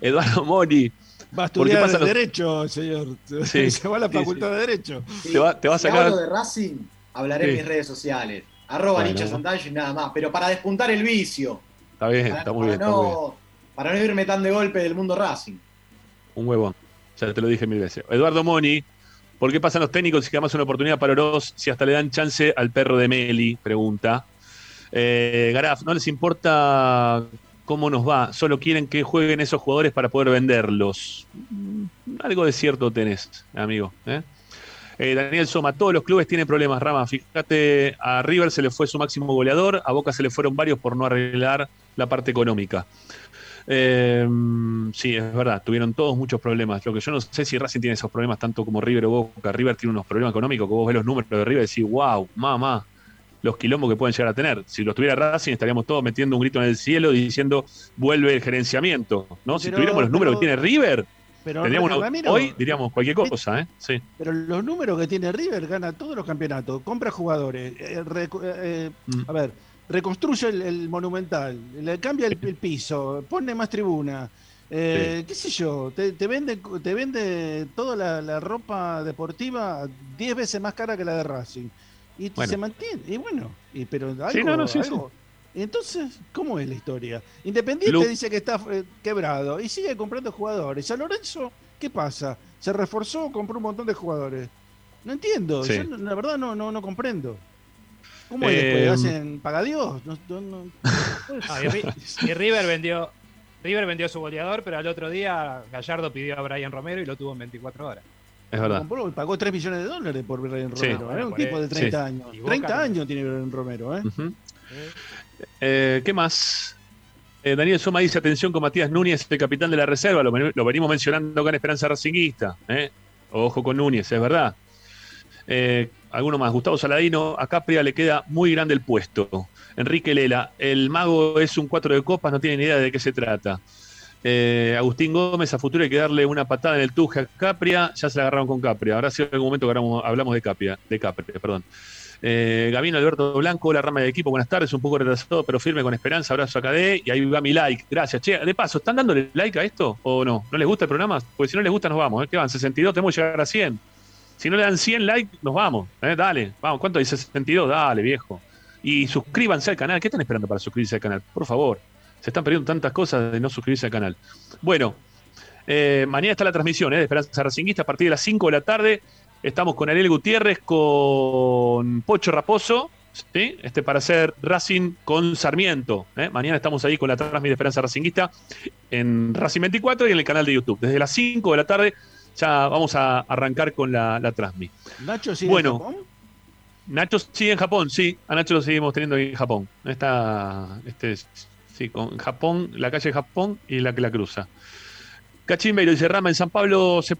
Eduardo Mori. Va a ¿por qué estudiar pasan los- Derecho, señor. Sí, Se va a la sí, Facultad de Derecho. Te va- te va a Si sacar- hablo de Racing, hablaré en mis redes sociales. Arroba Bueno. Licha y nada más. Pero para despuntar el vicio. Está bien, Para, está muy para bien, está muy bien. no, para no irme tan de golpe del mundo Racing. Un huevón. Ya te lo dije mil veces. Eduardo Moni, ¿por qué pasan los técnicos y que además una oportunidad para Oroz si hasta le dan chance al perro de Meli? Pregunta. Eh, Garaf, ¿no les importa cómo nos va? Solo quieren que jueguen esos jugadores para poder venderlos. Mm, Algo de cierto tenés, amigo. ¿eh? Eh, Daniel Soma, todos los clubes tienen problemas, Rama. Fíjate, a River se le fue su máximo goleador, a Boca se le fueron varios por no arreglar la parte económica. Eh, sí, es verdad, tuvieron todos muchos problemas. Lo que yo no sé si Racing tiene esos problemas tanto como River o Boca. River tiene unos problemas económicos que vos ves los números de River y decís, wow, mamá, los quilombos que pueden llegar a tener. Si los tuviera Racing estaríamos todos metiendo un grito en el cielo diciendo, vuelve el gerenciamiento. ¿no? si tuviéramos los números pero- que tiene River, Pero tendríamos una- Ramiro, hoy diríamos cualquier cosa, ¿eh? Sí. Pero los números que tiene River gana todos los campeonatos, compra jugadores, eh, recu- eh, Mm. a ver, reconstruye el, el monumental, le cambia el, el piso, pone más tribuna, eh, qué sé yo, te, te vende te vende toda la, la ropa deportiva 10 veces más cara que la de Racing y Bueno. se mantiene y bueno, y, pero algo, Sí, no, no, sí, algo- Entonces, ¿cómo es la historia? Independiente Lu- dice que está eh, quebrado y sigue comprando jugadores. San Lorenzo, ¿qué pasa? Se reforzó, compró un montón de jugadores. No entiendo, Sí. yo no- la verdad no, no, no comprendo. ¿Cómo es Eh? ¿Hacen paga Dios? No, no- no- Ah, y River vendió River vendió su goleador, pero al otro día Gallardo pidió a Brian Romero y lo tuvo en 24 horas. Es verdad. compró pagó 3 millones de dólares por Brian Sí. Romero. Era un Por tipo de eso. 30 Sí. años. Y Boca 30 también. años tiene Brian Romero, ¿eh? Ujú. Eh, ¿Qué más? Eh, Daniel Soma dice, atención con Matías Núñez, el capitán de la reserva, lo, ven- lo venimos mencionando acá en Esperanza Racinguista. ¿eh? Ojo con Núñez, es verdad. Eh, alguno más, Gustavo Saladino, a Capria le queda muy grande el puesto. Enrique Lela, el mago es un cuatro de copas, no tiene ni idea de qué se trata. Eh, Agustín Gómez, a futuro hay que darle una patada en el tuje a Capria, ya se la agarraron con Capria. Sí en algún momento que hablamos, de Capria, de Capria, perdón. Eh, Gabino Alberto Blanco, la rama de equipo, buenas tardes, un poco retrasado, pero firme con esperanza, abrazo a KD, y ahí va mi like, gracias. Che, de paso, ¿están dándole like a esto o no? ¿No les gusta el programa? Porque si no les gusta nos vamos, ¿eh? ¿Qué van? 62, tenemos que llegar a 100. Si no le dan 100 likes, nos vamos, ¿eh? Dale, vamos, ¿cuánto dice 62? Dale, viejo. Y suscríbanse al canal, ¿qué están esperando para suscribirse al canal? Por favor, se están perdiendo tantas cosas de no suscribirse al canal. Bueno, eh, mañana está la transmisión ¿eh? de Esperanza Racinguista a partir de las 5 de la tarde. Estamos con Ariel Gutiérrez, con Pocho Raposo, ¿sí? este, para hacer Racing con Sarmiento. ¿eh? Mañana estamos ahí con la transmisión de Esperanza Racinguista en Racing 24 y en el canal de YouTube. Desde las 5 de la tarde ya vamos a arrancar con la, la transmi. Nacho sigue Bueno. en Japón. Nacho sigue en Japón, sí. A Nacho lo seguimos teniendo ahí en Japón. Está, este, sí, con Japón, la calle Japón y la que la cruza. Cachimbeiro dice Rama, en San Pablo se,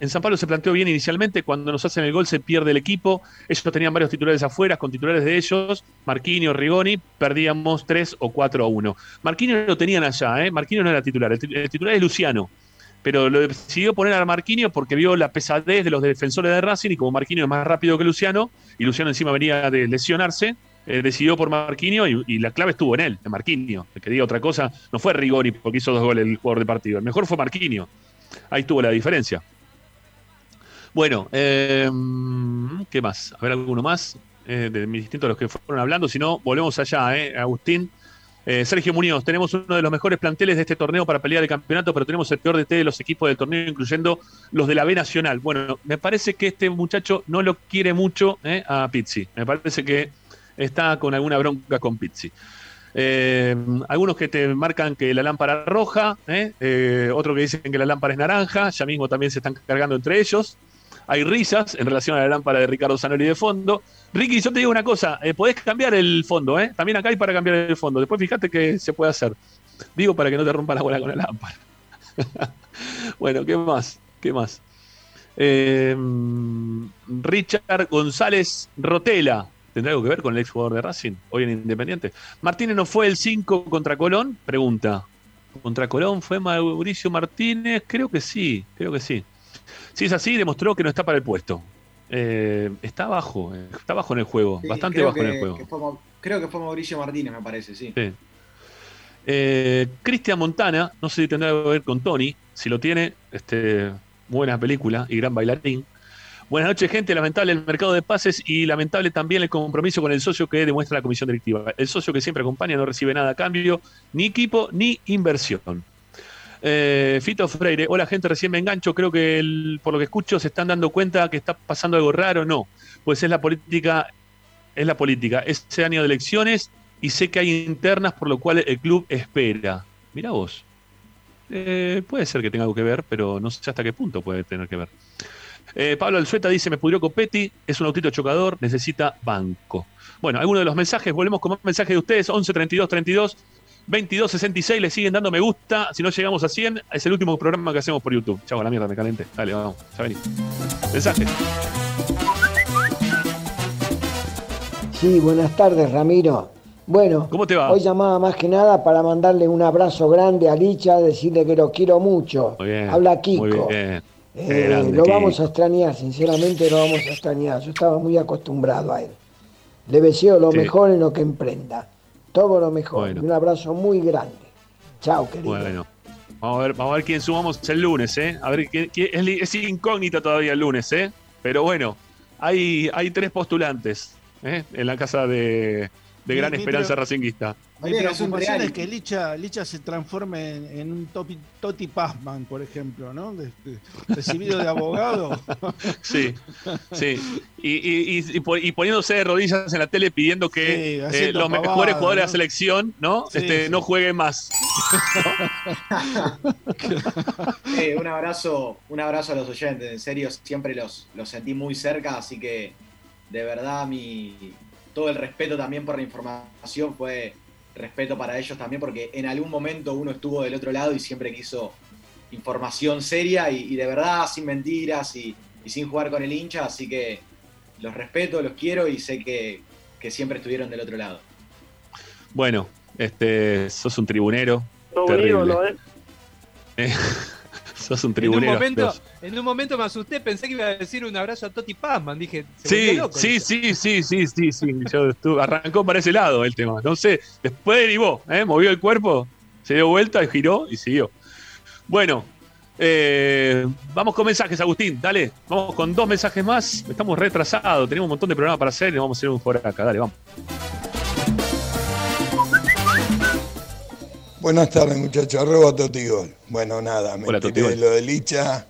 en San Pablo se planteó bien inicialmente, cuando nos hacen el gol se pierde el equipo, ellos tenían varios titulares afuera, con titulares de ellos, Marquinhos, Rigoni, perdíamos 3 o 4 a 1. Marquinhos lo tenían allá, ¿eh? Marquinhos no era titular, el, tit- el titular es Luciano, pero lo decidió poner a Marquinhos porque vio la pesadez de los defensores de Racing y como Marquinhos es más rápido que Luciano, y Luciano encima venía de lesionarse, eh, decidió por Marquinhos y, la clave estuvo en él, en Marquinhos. El que diga otra cosa, no fue Rigoni porque hizo dos goles el jugador de partido, el mejor fue Marquinhos. Ahí estuvo la diferencia. Bueno, eh, ¿qué más? A ver, alguno más eh, de mis distintos los que fueron hablando. Si no, volvemos allá, eh, Agustín. Sergio Muñoz, tenemos uno de los mejores planteles de este torneo para pelear el campeonato, pero tenemos el peor DT de los equipos del torneo, incluyendo los de la B Nacional. Bueno, me parece que este muchacho no lo quiere mucho a Pizzi. Me parece que está con alguna bronca con Pizzi. Eh, algunos que te marcan que la lámpara es roja, eh, eh, otros que dicen que la lámpara es naranja, ya mismo también se están cargando entre ellos. Hay risas en relación a la lámpara de Ricardo Zanoli de fondo. Ricky, yo te digo una cosa, eh, podés cambiar el fondo. También acá hay para cambiar el fondo. Después fíjate que se puede hacer. Digo para que no te rompa la bola con la lámpara. bueno, ¿qué más? ¿Qué más? Richard González Rotela. ¿Tendrá algo que ver con el ex jugador de Racing, hoy en Independiente? Martínez no fue el 5 contra Colón, pregunta. ¿Contra Colón fue Mauricio Martínez? Creo que sí, creo que sí. Si es así, demostró que no está para el puesto. Eh, está abajo, eh, está bajo en el juego, Sí, bastante bajo en el juego. que fue Mau- creo que fue Mauricio Martínez, me parece, sí. Sí. Eh, Cristian Montana, no sé si tendrá algo que ver con Tony. Si lo tiene, este, buena película y gran bailarín. Buenas noches, gente. Lamentable el mercado de pases y lamentable también el compromiso con el socio que demuestra la comisión directiva. El socio que siempre acompaña no recibe nada a cambio, ni equipo ni inversión. Eh, Fito Freire, hola gente, recién me engancho. Creo que por lo que escucho se están dando cuenta que está pasando algo raro. No, pues es la política, es la política. Ese año de elecciones y sé que hay internas por lo cual el club espera. Mira vos. Eh, puede ser que tenga algo que ver, pero no sé hasta qué punto puede tener que ver. Eh, Pablo Alzueta dice, me pudrió Copetti, es un autito chocador, necesita banco. Bueno, algunos de los mensajes, volvemos con más mensajes de ustedes, 11 32 32 22 66, le siguen dando me gusta, si no llegamos a 100, es el último programa que hacemos por YouTube. Chau, a la mierda, me calenté. Dale, vamos, ya vení. Mensaje. Sí, buenas tardes, Ramiro. Bueno, ¿Cómo te va? hoy llamaba más que nada para mandarle un abrazo grande a Licha, decirle que lo quiero mucho. Muy bien. Habla Kiko. Muy bien. Eh, grande, lo Kiko. vamos a extrañar, sinceramente lo vamos a extrañar. Yo estaba muy acostumbrado a él. Le deseo lo Sí. mejor en lo que emprenda. Todo lo mejor. Bueno. Un abrazo muy grande. Chao, querido. Bueno, vamos a ver, vamos a ver quién sumamos el lunes, ¿eh? A ver, es, es incógnita todavía el lunes, ¿eh? Pero bueno, hay, hay tres postulantes ¿eh? en la casa de, de Gran Mi- Esperanza pre- Racinguista. Mi preocupación es que Licha, Licha se transforme en, en un topi- Toti Pazman, por ejemplo, ¿no? De- de- recibido de abogado. Sí, sí. Y, y- y- y po- y poniéndose de rodillas en la tele pidiendo que Sí, eh, los pavada, mejores jugadores de la ¿no? selección ¿no? Sí, este, sí. no jueguen más. Eh, un abrazo, un abrazo a los oyentes, en serio, siempre los, los sentí muy cerca, así que de verdad mi todo el respeto también por la información fue respeto para ellos también, porque en algún momento uno estuvo del otro lado y siempre quiso información seria y, y de verdad sin mentiras y, y sin jugar con el hincha, así que los respeto, los quiero y sé que, que siempre estuvieron del otro lado. Bueno, este, sos un tribunero. Todo un terrible. ídolo, ¿eh? Eh, sos un En un, tribunero. momento, en un momento me asusté, pensé que iba a decir un abrazo a Toti Pazman. Dije, se Sí, loco. sí, sí, sí, sí, sí, sí. Yo estuve- arrancó para ese lado el tema. No sé, después derivó, ¿eh? movió el cuerpo, se dio vuelta, giró y siguió. Bueno, eh, vamos con mensajes, Agustín. Dale, vamos con dos mensajes más. Estamos retrasados, tenemos un montón de programas para hacer y vamos a hacer un por acá. Dale, vamos. Buenas tardes, muchachos. Arroba Totigol. Bueno, nada, me Hola, de lo de Licha.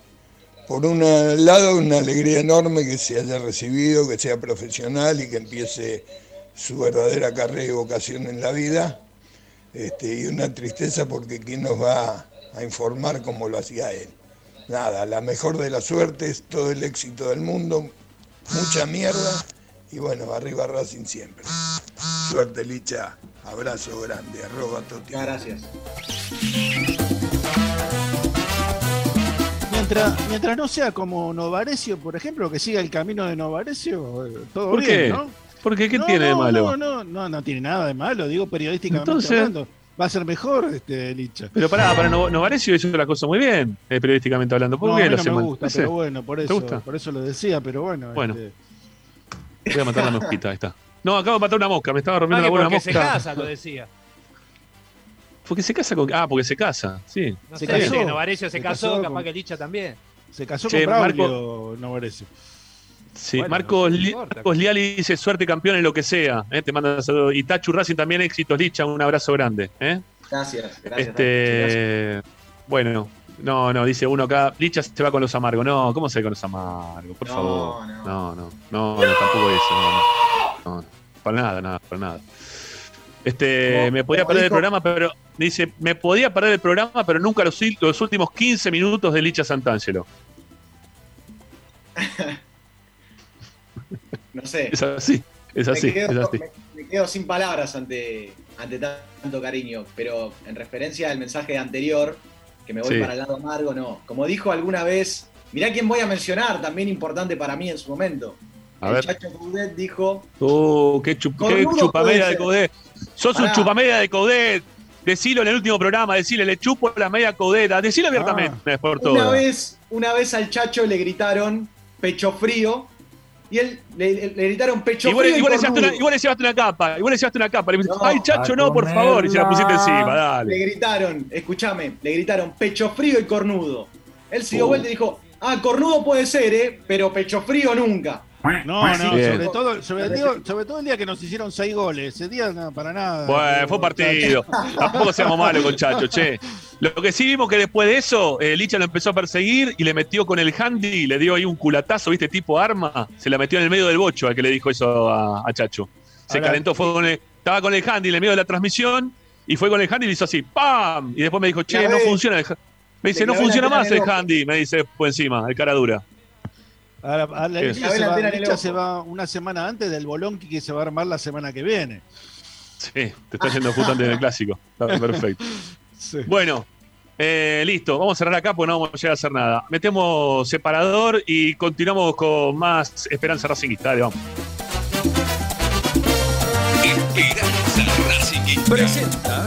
Por un lado, una alegría enorme que se haya recibido, que sea profesional y que empiece su verdadera carrera y vocación en la vida. Este, y una tristeza porque quién nos va a informar como lo hacía él. Nada, la mejor de las suertes, todo el éxito del mundo, mucha mierda y bueno, arriba Racing siempre. Suerte Licha, abrazo grande, arroba Totigol. Gracias. Mientras, mientras no sea como Novarecio, por ejemplo, que siga el camino de Novarecio, eh, todo ¿Por bien, qué? ¿no? ¿Por qué? ¿Qué No, tiene de malo? No, no, no, no tiene nada de malo, digo periodísticamente Entonces- hablando. Va a ser mejor este Licha. Pero pará, para no, Novarecio hizo la cosa muy bien, eh, periodísticamente hablando. ¿Por No, qué a mí no me mal? gusta, pero bueno, por ¿Te eso, gusta? por eso lo decía, pero bueno. Bueno. este, Voy a matar la mosquita, ahí está. No, acabo de matar una mosca, me estaba Ah, rompiendo que la buena porque mosca. se casa, lo decía. Porque se casa con. Ah, porque se casa, sí. No Se sé, casó. Novarecio se, Se casó, casó capaz con- que Licha también. se casó Che, con Braulio Marco- Novarecio. Sí, Bueno, Marcos, no Li- importa. Marcos Liali dice suerte campeón en lo que sea. ¿eh? Te manda saludos. Y Tachu Racing también éxitos, Licha, un abrazo grande. ¿eh? Gracias, gracias. Este, bueno, no, no, dice uno acá, Licha se va con los amargos. No, ¿cómo se va con los amargos? Por No, favor. no. No, no, no, no, tampoco eso. No, no, para nada, nada, para nada. Este, Como- me podía perder el programa, pero dice, me podía perder el programa, pero nunca los, los últimos 15 minutos de Licha Santangelo. No sé. Es así, es Me así, quedo, es así. me- me quedo sin palabras ante, ante tanto cariño, pero en referencia al mensaje anterior, que me voy Sí. para el lado amargo, no. Como dijo alguna vez, mirá quién voy a mencionar, también importante para mí en su momento. A el ver. Chacho Coudet dijo. Uh, qué, chup- qué de. Coudet. Sos un Pará. chupamedia de Coudet. Decilo en el último programa, decile, le chupo la media Coudet. Decilo abiertamente, por todo. Una vez, una vez al Chacho le gritaron pecho frío. Y él le, le- le gritaron pecho vos, frío. y vos le llevaste una, y vos le llevaste una capa, vos le llevaste una capa. Le No, ay, chacho, no, por favor. Y se la pusiste encima, dale. Le gritaron, escúchame, le gritaron pecho frío y cornudo. Él se dio Uh. vuelta y dijo, ah, cornudo puede ser, ¿eh? Pero pecho frío nunca. No, no, Bien. sobre todo, sobre, todo, sobre todo el día que nos hicieron seis goles. Ese día no, para nada. Bueno, fue un partido. Tampoco seamos malos con Chacho, che. Lo que sí vimos que después de eso, eh, Licha lo empezó a perseguir y le metió con el handy, le dio ahí un culatazo, ¿viste? Tipo arma. Se la metió en el medio del bocho al que le dijo eso a, a Chacho. Se Ahora- calentó, fue con el- estaba con el handy en el medio de la transmisión y fue con el handy y le hizo así, ¡pam! Y después me dijo, che, no funciona el ha-". Me dice, no funciona más el handy, me dice por encima, el cara dura. Ahora, a la se, la va, se va una semana antes del bolonqui que se va a armar la semana que viene. Sí, te está yendo justo antes del clásico. Está perfecto. Bueno, eh, listo. Vamos a cerrar acá porque no vamos a llegar a hacer nada. Metemos separador y continuamos con más Esperanza Racingista. Dale, vamos. Presenta.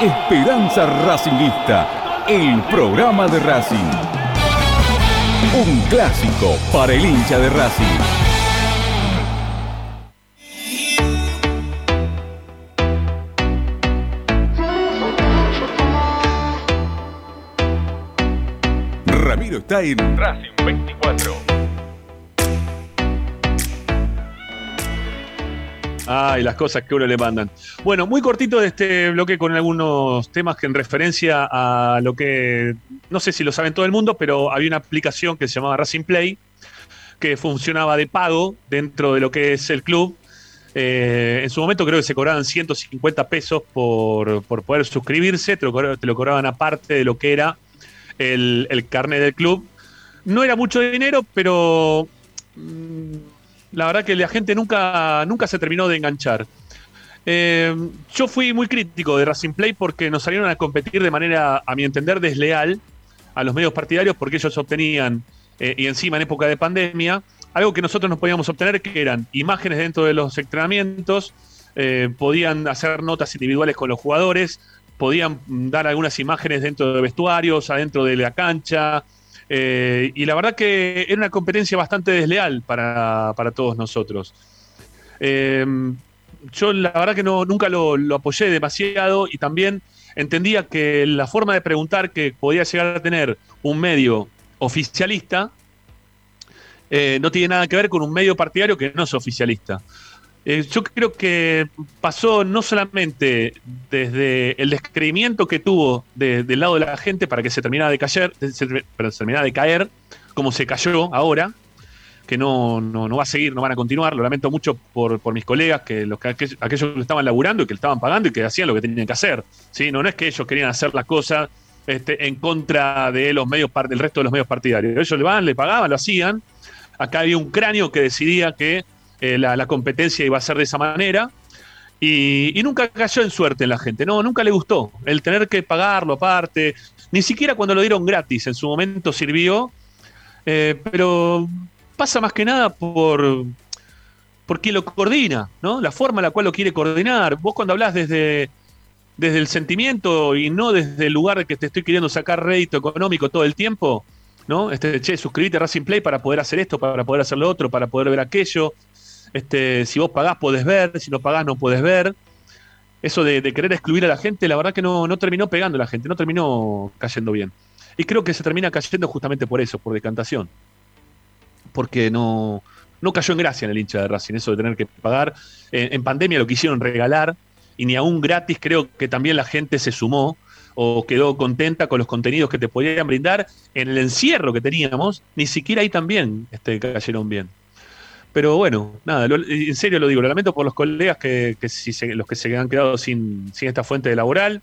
Esperanza Racingista, el programa de Racing. Un clásico para el hincha de Racing. Ramiro está en Racing 24. Ay, las cosas que uno le mandan. Bueno, muy cortito de este bloque con algunos temas que en referencia a lo que, no sé si lo saben todo el mundo, pero había una aplicación que se llamaba Racing Play, que funcionaba de pago dentro de lo que es el club. Eh, en su momento creo que se cobraban 150 pesos por, por poder suscribirse, te lo, cobra- te lo cobraban aparte de lo que era el, el carnet del club. No era mucho dinero, pero mm, la verdad que la gente nunca, nunca se terminó de enganchar. Eh, yo fui muy crítico de Racing Play porque nos salieron a competir de manera, a mi entender, desleal a los medios partidarios porque ellos obtenían, eh, y encima en época de pandemia, algo que nosotros no podíamos obtener, que eran imágenes dentro de los entrenamientos, eh, podían hacer notas individuales con los jugadores, podían dar algunas imágenes dentro de vestuarios, adentro de la cancha, eh, y la verdad que era una competencia bastante desleal para, para todos nosotros. Eh, yo la verdad que no, nunca lo, lo apoyé demasiado y también entendía que la forma de preguntar que podía llegar a tener un medio oficialista eh, no tiene nada que ver con un medio partidario que no es oficialista. Eh, yo creo que pasó no solamente desde el descreimiento que tuvo de- del lado de la gente para que se terminara de caer, se, se terminara de caer, como se cayó ahora, que no, no, no va a seguir, no van a continuar. Lo lamento mucho por, por mis colegas, que los que aquellos, aquellos que estaban laburando y que le estaban pagando y que hacían lo que tenían que hacer. ¿sí? No, es que ellos querían hacer las cosas este, en contra de los medios del resto de los medios partidarios. Ellos le van, le pagaban, lo hacían. Acá había un cráneo que decidía que eh, la, competencia iba a ser de esa manera. Y, nunca cayó en suerte en la gente, no, nunca le gustó el tener que pagarlo aparte, ni siquiera cuando lo dieron gratis, en su momento sirvió, eh, pero pasa más que nada por, por quien lo coordina, ¿no? La forma en la cual lo quiere coordinar. Vos cuando hablas desde, desde el sentimiento y no desde el lugar que te estoy queriendo sacar rédito económico todo el tiempo, ¿no? Este, che, suscribite a Racing Play para poder hacer esto, para poder hacer lo otro, para poder ver aquello. Este, si vos pagás podés ver, si no pagás no podés ver. Eso de, querer excluir a la gente, la verdad que no, no terminó pegando a la gente, no terminó cayendo bien. Y creo que se termina cayendo justamente por eso, por decantación. Porque no, no cayó en gracia en el hincha de Racing, eso de tener que pagar. En, en pandemia lo quisieron regalar y ni aún gratis creo que también la gente se sumó o quedó contenta con los contenidos que te podían brindar en el encierro que teníamos, ni siquiera ahí también este, cayeron bien. Pero bueno, nada, lo- en serio lo digo, lo lamento por los colegas que, que si se- los que se han quedado sin, sin esta fuente laboral.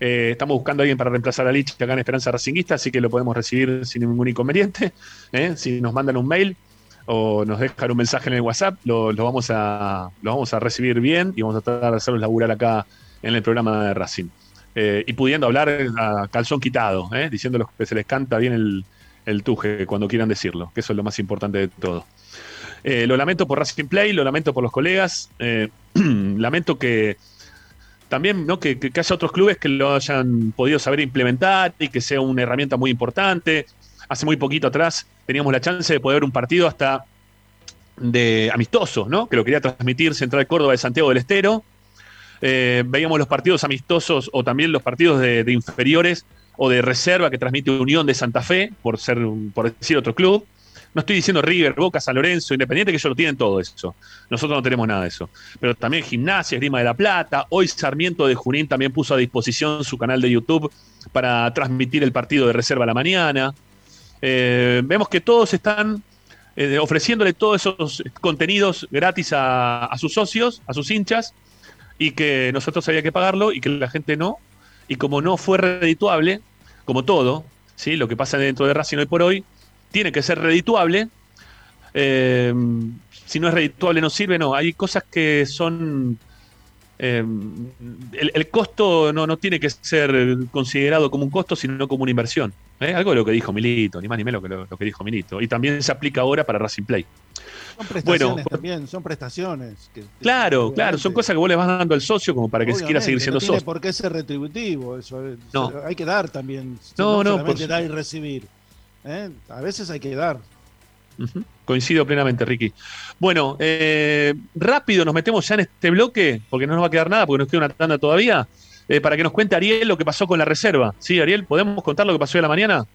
Eh, estamos buscando a alguien para reemplazar a Lich acá en Esperanza Racinguista, así que lo podemos recibir sin ningún inconveniente. ¿eh? Si nos mandan un mail o nos dejan un mensaje en el WhatsApp, lo, vamos, a, lo vamos a recibir bien y vamos a tratar de hacerlos laburar acá en el programa de Racing. Eh, y pudiendo hablar a calzón quitado, diciendo que se les canta bien el, el tuje cuando quieran decirlo, que eso es lo más importante de todo. Eh, lo lamento por Racing Play, lo lamento por los colegas, eh, lamento que también que, haya otros clubes que lo hayan podido saber implementar y que sea una herramienta muy importante. Hace muy poquito atrás teníamos la chance de poder ver un partido hasta de amistoso, ¿no? Que lo quería transmitir Central Córdoba de Santiago del Estero. Eh, veíamos los partidos amistosos o también los partidos de, de inferiores o de reserva que transmite Unión de Santa Fe, por ser por decir otro club. No estoy diciendo River, Boca, San Lorenzo, Independiente, que ellos lo tienen todo eso. Nosotros no tenemos nada de eso. Pero también Gimnasia, Esgrima de la Plata. Hoy Sarmiento de Junín también puso a disposición su canal de YouTube para transmitir el partido de reserva a la mañana. Eh, vemos que todos están eh, ofreciéndole todos esos contenidos gratis a, a sus socios, a sus hinchas, y que nosotros había que pagarlo y que la gente no. Y como no fue redituable, como todo, ¿sí? lo que pasa dentro de Racing hoy por hoy, tiene que ser redituable. Eh, si no es redituable no sirve, no. Hay cosas que son... eh, el, el costo no, no tiene que ser considerado como un costo, sino como una inversión. ¿eh? Algo de lo que dijo Milito, ni más ni menos que lo, lo que dijo Milito. Y también se aplica ahora para Racing Play. Son prestaciones Bueno, también, son prestaciones. que- Claro, claro, son cosas que vos le vas dando al socio como para que quiera Obviamente, seguir siendo no tiene socio. por qué ser retributivo, eso es- No. hay que dar también. No, no, solamente por- dar y recibir. ¿Eh? A veces hay que dar. Coincido plenamente, Ricky. Bueno, eh, rápido nos metemos ya en este bloque, porque no nos va a quedar nada, porque nos queda una tanda todavía, eh, para que nos cuente Ariel lo que pasó con la reserva. Sí, Ariel, ¿podemos contar lo que pasó hoy a la mañana?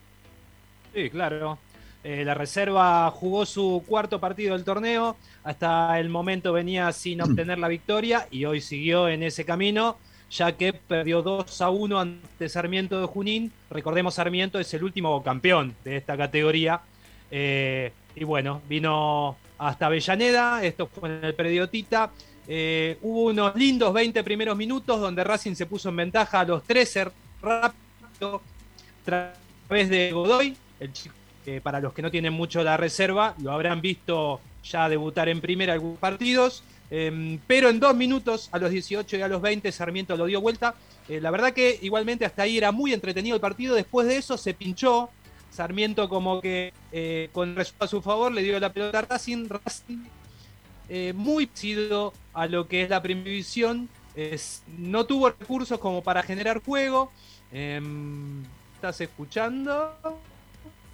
Sí, claro. Eh, la reserva jugó su cuarto partido del torneo. Hasta el momento venía sin obtener la victoria y hoy siguió en ese camino, ya que perdió 2 a 1 ante Sarmiento de Junín. Recordemos, Sarmiento es el último campeón de esta categoría. Eh, y bueno, vino hasta Avellaneda. Esto fue en el predio Tita. Eh, hubo unos lindos 20 primeros minutos donde Racing se puso en ventaja a los 13 rápido a través de Godoy, el chico que para los que no tienen mucho la reserva, lo habrán visto ya debutar en primera algunos partidos. Eh, pero en dos minutos, a los 18 y a los 20, Sarmiento lo dio vuelta. Eh, la verdad que igualmente hasta ahí era muy entretenido el partido. Después de eso se pinchó. Sarmiento como que eh, con resultado a su favor le dio la pelota a Racing. Racing eh, muy parecido a lo que es la primera división. No tuvo recursos como para generar juego. Em, ¿Estás escuchando?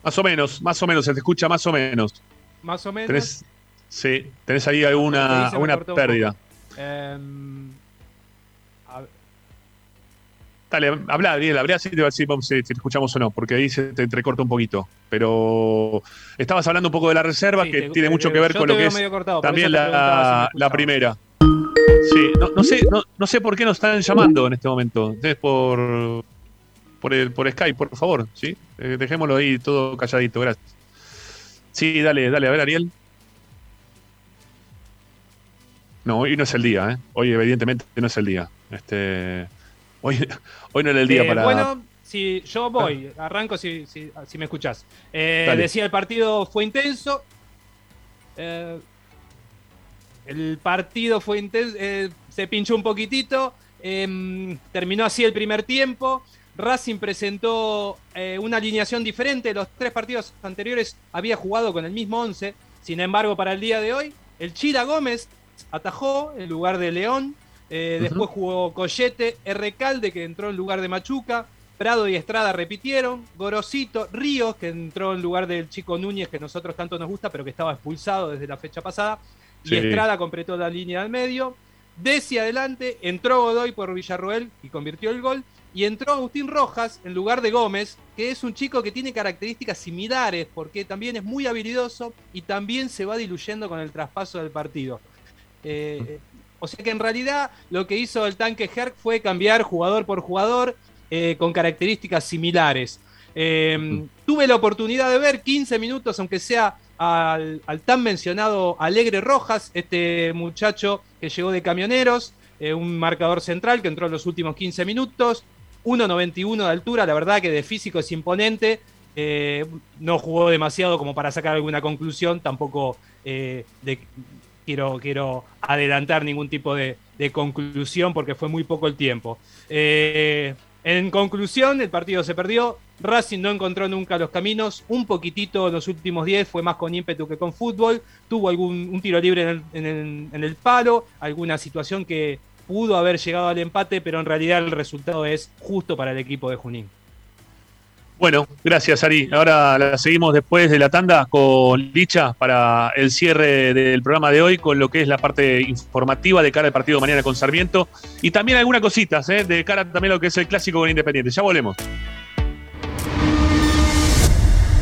Más o menos, más o menos, se te escucha más o menos. Más o menos. Tenés, sí, tenés ahí alguna, alguna pérdida. Em, a- Dale, habla, Ariel, habla así te va a decir si te escuchamos o no, porque ahí se te entrecorta un poquito. Pero estabas hablando un poco de la reserva, Sí, que te- tiene te- mucho que ver con lo que es cortado, también si la, la primera. Sí, no, no sé, no, no sé por qué nos están llamando en este momento. Es por, por, el, por Skype, por favor, ¿sí? Eh, dejémoslo ahí todo calladito, gracias. Sí, dale, dale, a ver, Ariel. No, hoy no es el día, ¿eh? Hoy evidentemente no es el día. Este, hoy, hoy no era el día Eh, para... Bueno, si yo voy, arranco si, si, si me escuchás. Eh, decía, el partido fue intenso. Eh, el partido fue intenso, eh, se pinchó un poquitito. em, terminó así el primer tiempo. Racing presentó una alineación diferente. Los tres partidos anteriores había jugado con el mismo 11. Sin embargo, para el día de hoy, el Chila Gómez atajó en lugar de León. Eh. Después jugó Collete, Recalde, que entró en lugar de Machuca. Prado y Estrada repitieron. Gorosito, Ríos, que entró en lugar del chico Núñez, que a nosotros tanto nos gusta, pero que estaba expulsado desde la fecha pasada. Sí. Y Estrada completó la línea del medio. Desi adelante, entró Godoy por Villarroel y convirtió el gol. Y entró Agustín Rojas en lugar de Gómez, que es un chico que tiene características similares, porque también es muy habilidoso y también se va diluyendo con el traspaso del partido. Eh, o sea que en realidad lo que hizo el tanque Herc fue cambiar jugador por jugador eh, con características similares. Eh, tuve la oportunidad de ver 15 minutos, aunque sea al, al tan mencionado Alegre Rojas, este muchacho que llegó de camioneros, eh, un marcador central que entró en los últimos 15 minutos, 1.91 de altura, la verdad que de físico es imponente, eh, no jugó demasiado como para sacar alguna conclusión, tampoco eh, de- quiero, quiero adelantar ningún tipo de, conclusión porque fue muy poco el tiempo. Eh, en conclusión, el partido se perdió. Racing no encontró nunca los caminos. Un poquitito en los últimos 10 fue más con ímpetu que con fútbol. Tuvo algún un tiro libre el- en el palo, alguna situación que pudo haber llegado al empate, pero en realidad el resultado es justo para el equipo de Junín. Bueno, gracias Ari. Ahora la seguimos después de la tanda con Licha para el cierre del programa de hoy con lo que es la parte informativa de cara al partido de mañana con Sarmiento y también algunas cositas ¿eh? de cara también a lo que es el clásico con Independiente. Ya volvemos.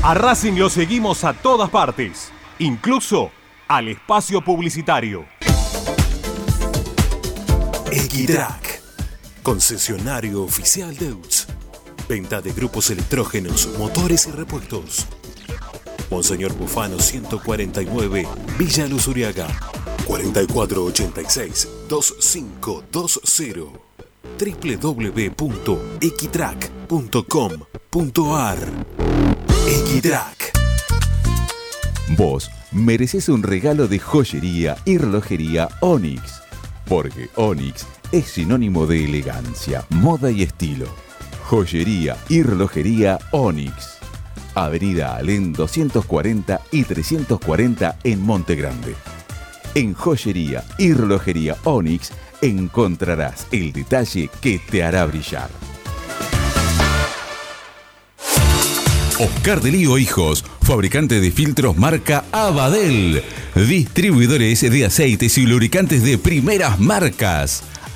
A Racing lo seguimos a todas partes, incluso al espacio publicitario. Equitrack, concesionario oficial de UTS. Venta de grupos electrógenos, motores y repuestos. Monseñor Bufano 149, Villa Luz Uriaga. 4486-2520. www.equitrack.com.ar Equitrack. Vos mereces un regalo de joyería y relojería Onyx, porque Onyx es sinónimo de elegancia, moda y estilo. Joyería y relojería Onyx. Avenida Alén 240 y 340 en Monte Grande. En joyería y relojería Onyx encontrarás el detalle que te hará brillar. Oscar de Lío Hijos, fabricante de filtros marca Abadel. Distribuidores de aceites y lubricantes de primeras marcas.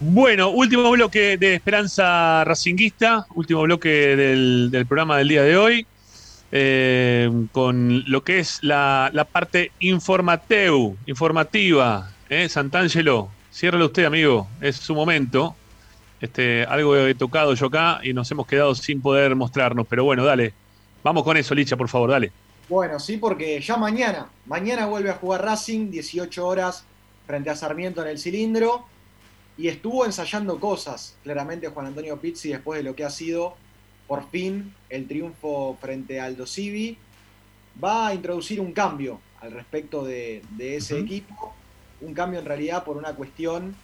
Bueno, último bloque de Esperanza Racinguista, último bloque del, programa del día de hoy, eh, con lo que es la, la parte informateu, informativa. ¿eh? Santangelo, ciérralo usted, amigo, es su momento. Este, algo he tocado yo acá y nos hemos quedado sin poder mostrarnos, pero bueno, dale. Vamos con eso, Licha, por favor, dale. Bueno, sí, porque ya mañana, mañana vuelve a jugar Racing, 18 horas frente a Sarmiento en el cilindro. Y estuvo ensayando cosas, claramente Juan Antonio Pizzi, después de lo que ha sido por fin el triunfo frente al Civi. Va a introducir un cambio al respecto de, de ese equipo. Un cambio en realidad por una cuestión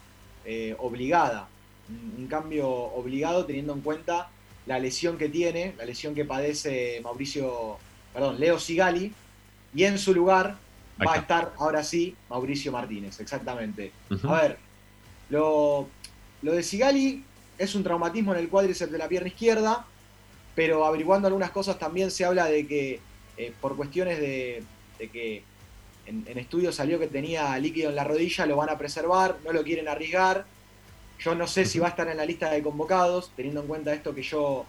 eh, obligada. Un un cambio obligado teniendo en cuenta la lesión que tiene, la lesión que padece Mauricio, perdón, Leo Sigali, y en su lugar va a estar ahora sí Mauricio Martínez, exactamente. A ver, lo, lo de Sigali es un traumatismo en el cuádriceps de la pierna izquierda, pero averiguando algunas cosas también se habla de que eh, por cuestiones de, de que en, en estudios salió que tenía líquido en la rodilla, lo van a preservar, no lo quieren arriesgar. Yo no sé si va a estar en la lista de convocados, teniendo en cuenta esto que yo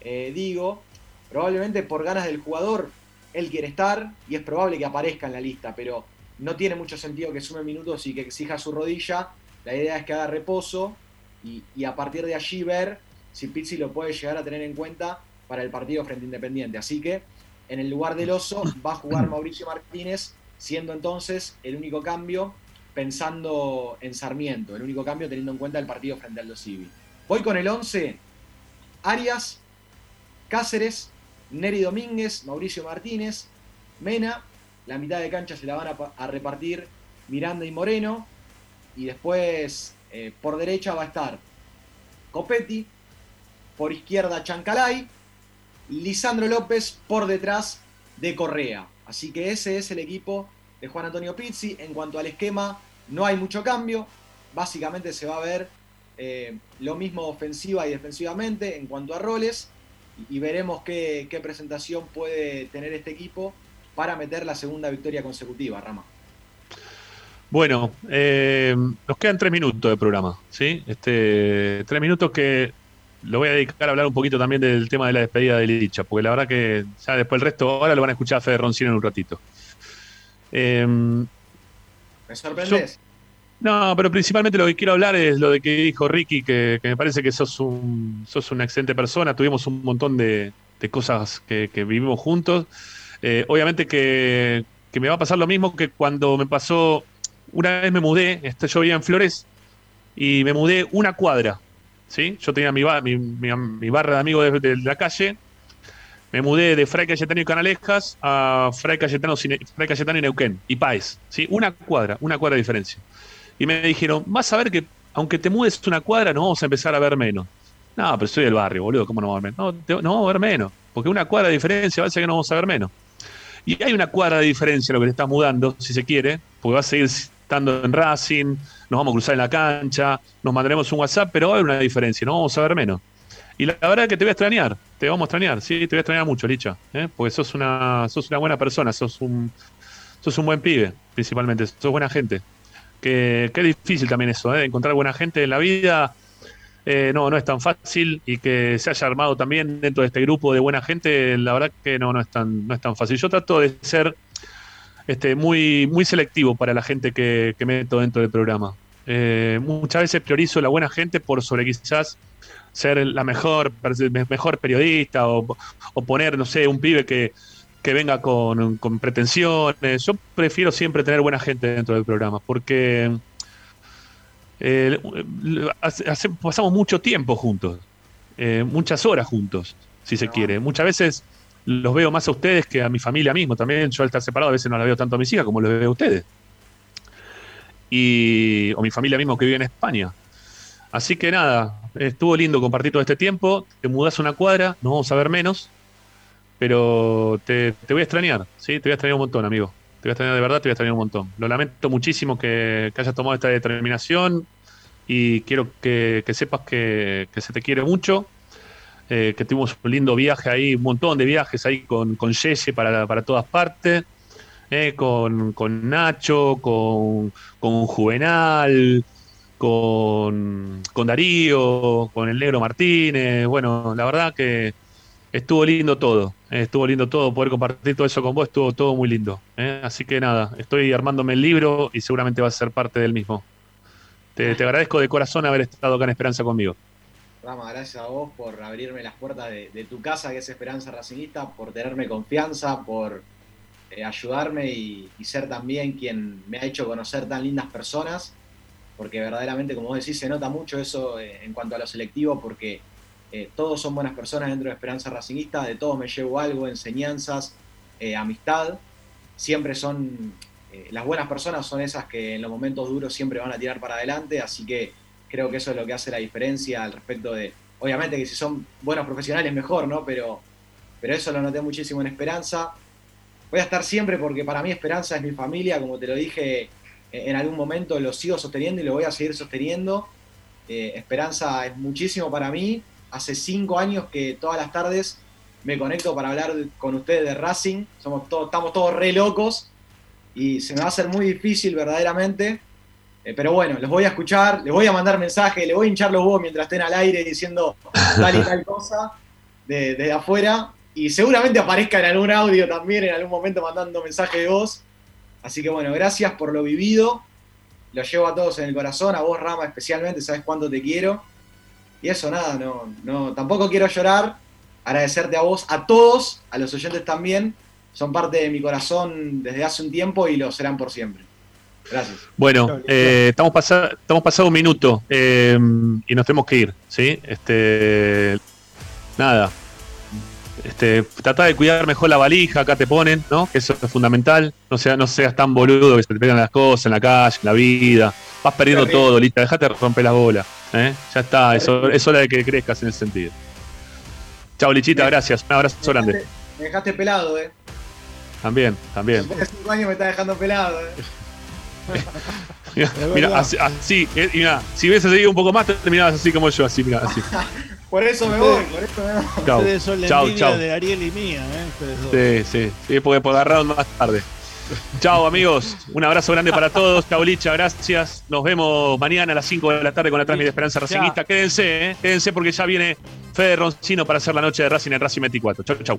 eh, digo. Probablemente por ganas del jugador, él quiere estar y es probable que aparezca en la lista, pero no tiene mucho sentido que sume minutos y que exija su rodilla. La idea es que haga reposo y, y a partir de allí ver si Pizzi lo puede llegar a tener en cuenta para el partido frente a Independiente. Así que en el lugar del oso va a jugar Mauricio Martínez, siendo entonces el único cambio pensando en Sarmiento, el único cambio teniendo en cuenta el partido frente al Aldo Civi. Voy con el 11, Arias, Cáceres, Neri Domínguez, Mauricio Martínez, Mena, la mitad de cancha se la van a repartir Miranda y Moreno, y después eh, por derecha va a estar Copetti, por izquierda Chancalay, Lisandro López por detrás de Correa. Así que ese es el equipo de Juan Antonio Pizzi. En cuanto al esquema, no hay mucho cambio. Básicamente se va a ver eh, lo mismo ofensiva y defensivamente en cuanto a roles. Y, veremos qué, qué presentación puede tener este equipo para meter la segunda victoria consecutiva, Rama. Bueno, eh, nos quedan tres minutos de programa, ¿sí? Este, tres minutos que lo voy a dedicar a hablar un poquito también del tema de la despedida de Licha, porque la verdad que ya después el resto ahora lo van a escuchar a Fede Roncino en un ratito. Eh, ¿Me sorprendes? no, pero principalmente lo que quiero hablar es lo de que dijo Ricky, que, que me parece que sos, un, sos una excelente persona. Tuvimos un montón de, de cosas que, que vivimos juntos. Eh, obviamente que, que me va a pasar lo mismo que cuando me pasó, una vez me mudé, este, yo vivía en Flores y me mudé una cuadra. ¿sí? Yo tenía mi, ba- mi, barra de amigos de, la calle. Me mudé de Fray Cayetano y Canalejas a Fray Cayetano, Fray Cayetano y Neuquén y Páez. ¿sí? Una cuadra, una cuadra de diferencia. Y me dijeron, vas a ver que aunque te mudes una cuadra, nos vamos a empezar a ver menos. No, pero soy del barrio, boludo, ¿cómo no vamos a ver menos? No, no vamos a ver menos, porque una cuadra de diferencia va a ser que no vamos a ver menos. Y hay una cuadra de diferencia lo que te estás mudando, si se quiere, porque vas a seguir estando en Racing, nos vamos a cruzar en la cancha, nos mandaremos un WhatsApp, pero hay una diferencia, no vamos a ver menos. Y la, verdad es que te voy a extrañar, te vamos a extrañar, sí, te voy a extrañar mucho, Licha, ¿eh? porque sos una, sos una buena persona, sos un, sos un buen pibe, principalmente, sos buena gente. Que, que difícil también eso, ¿eh? encontrar buena gente en la vida. eh, no, no es tan fácil y que se haya armado también dentro de este grupo de buena gente, la verdad que no, no es tan, no es tan fácil. Yo trato de ser este, muy, muy selectivo para la gente que, que meto dentro del programa. Eh, muchas veces priorizo la buena gente por sobre quizás ser la mejor, mejor periodista o, o poner, no sé, un pibe que, que venga con, con pretensiones. Yo prefiero siempre tener buena gente dentro del programa porque eh, hace- hace- pasamos mucho tiempo juntos, eh, muchas horas juntos, si se quiere. Muchas veces los veo más a ustedes que a mi familia mismo. También yo al estar separado a veces no la veo tanto a mis hijas como los veo a ustedes. Y, o mi familia mismo que vive en España. Así que nada, estuvo lindo compartir todo este tiempo. Te mudás una cuadra, nos vamos a ver menos. Pero te, te voy a extrañar, ¿sí? Te voy a extrañar un montón, amigo. Te voy a extrañar de verdad, te voy a extrañar un montón. Lo lamento muchísimo que, hayas tomado esta determinación y quiero que, sepas que se te quiere mucho. Eh, que tuvimos un lindo viaje ahí, un montón de viajes ahí con, con Yeye para, para todas partes. eh, con, con Nacho, con, con Juvenal, con, con Darío, con el Negro Martínez. Bueno, la verdad que estuvo lindo todo. eh, estuvo lindo todo. Poder compartir todo eso con vos estuvo todo muy lindo. Así que nada, estoy armándome el libro y seguramente va a ser parte del mismo. Te, te agradezco de corazón haber estado acá en Esperanza conmigo. Gracias a vos por abrirme las puertas de, tu casa, que es Esperanza Racingista, por tenerme confianza, por eh, ayudarme y, ser también quien me ha hecho conocer tan lindas personas, porque verdaderamente, como vos decís, se nota mucho eso eh, en cuanto a lo selectivo, porque eh, todos son buenas personas dentro de Esperanza Racingista, de todos me llevo algo, enseñanzas, amistad, siempre son, las buenas personas son esas que en los momentos duros siempre van a tirar para adelante, así que creo que eso es lo que hace la diferencia al respecto de, Obviamente que si son buenos profesionales mejor, ¿no? Pero, pero eso lo noté muchísimo en Esperanza. Voy a estar siempre porque para mí Esperanza es mi familia, como te lo dije en algún momento, lo sigo sosteniendo y lo voy a seguir sosteniendo. Eh, Esperanza es muchísimo para mí. Hace cinco años que todas las tardes me conecto para hablar con ustedes de Racing. Somos todos, estamos todos re locos y se me va a hacer muy difícil verdaderamente. Eh, pero bueno, los voy a escuchar, les voy a mandar mensajes, les voy a hinchar los huevos mientras estén al aire diciendo tal y tal cosa desde afuera. Y seguramente aparezca en algún audio también, en algún momento mandando mensaje de voz. Así que bueno, gracias por lo vivido. Lo llevo a todos en el corazón, a vos Rama especialmente, sabes cuánto te quiero. Y eso nada, no, no, tampoco quiero llorar. Agradecerte a vos, a todos, a los oyentes también. Son parte de mi corazón desde hace un tiempo y lo serán por siempre. Gracias. Bueno, eh, estamos, pasando estamos pasado un minuto eh, y nos tenemos que ir, ¿sí? Este, nada. Este, trata de cuidar mejor la valija, acá te ponen, ¿no? Que eso es fundamental. No, sea, no seas tan boludo que se te pegan las cosas en la calle, en la vida. Vas perdiendo todo, lista. Dejate romper la bola. ¿eh? Ya está, eso, es hora de que crezcas en ese sentido. Chao, Lichita, gracias. Un abrazo grande. Me dejaste pelado, eh. También, también. Hace cinco años me está dejando pelado, eh. Mira, así, así eh, mira, si hubiese seguido un poco más, terminabas así como yo, así, mira, así. por eso me voy, por eso me voy. Chau, Ustedes son la chau, envidia chau. de Ariel y mía, ¿eh? Sí, sí, sí, porque por agarraron más tarde. Chao amigos, un abrazo grande para todos. Chao Licha, gracias. Nos vemos mañana a las 5 de la tarde con la transmisión de Esperanza Racingista. Quédense, ¿eh? quédense porque ya viene Fede Roncino para hacer la noche de Racing en Racing 24. Chau, chau.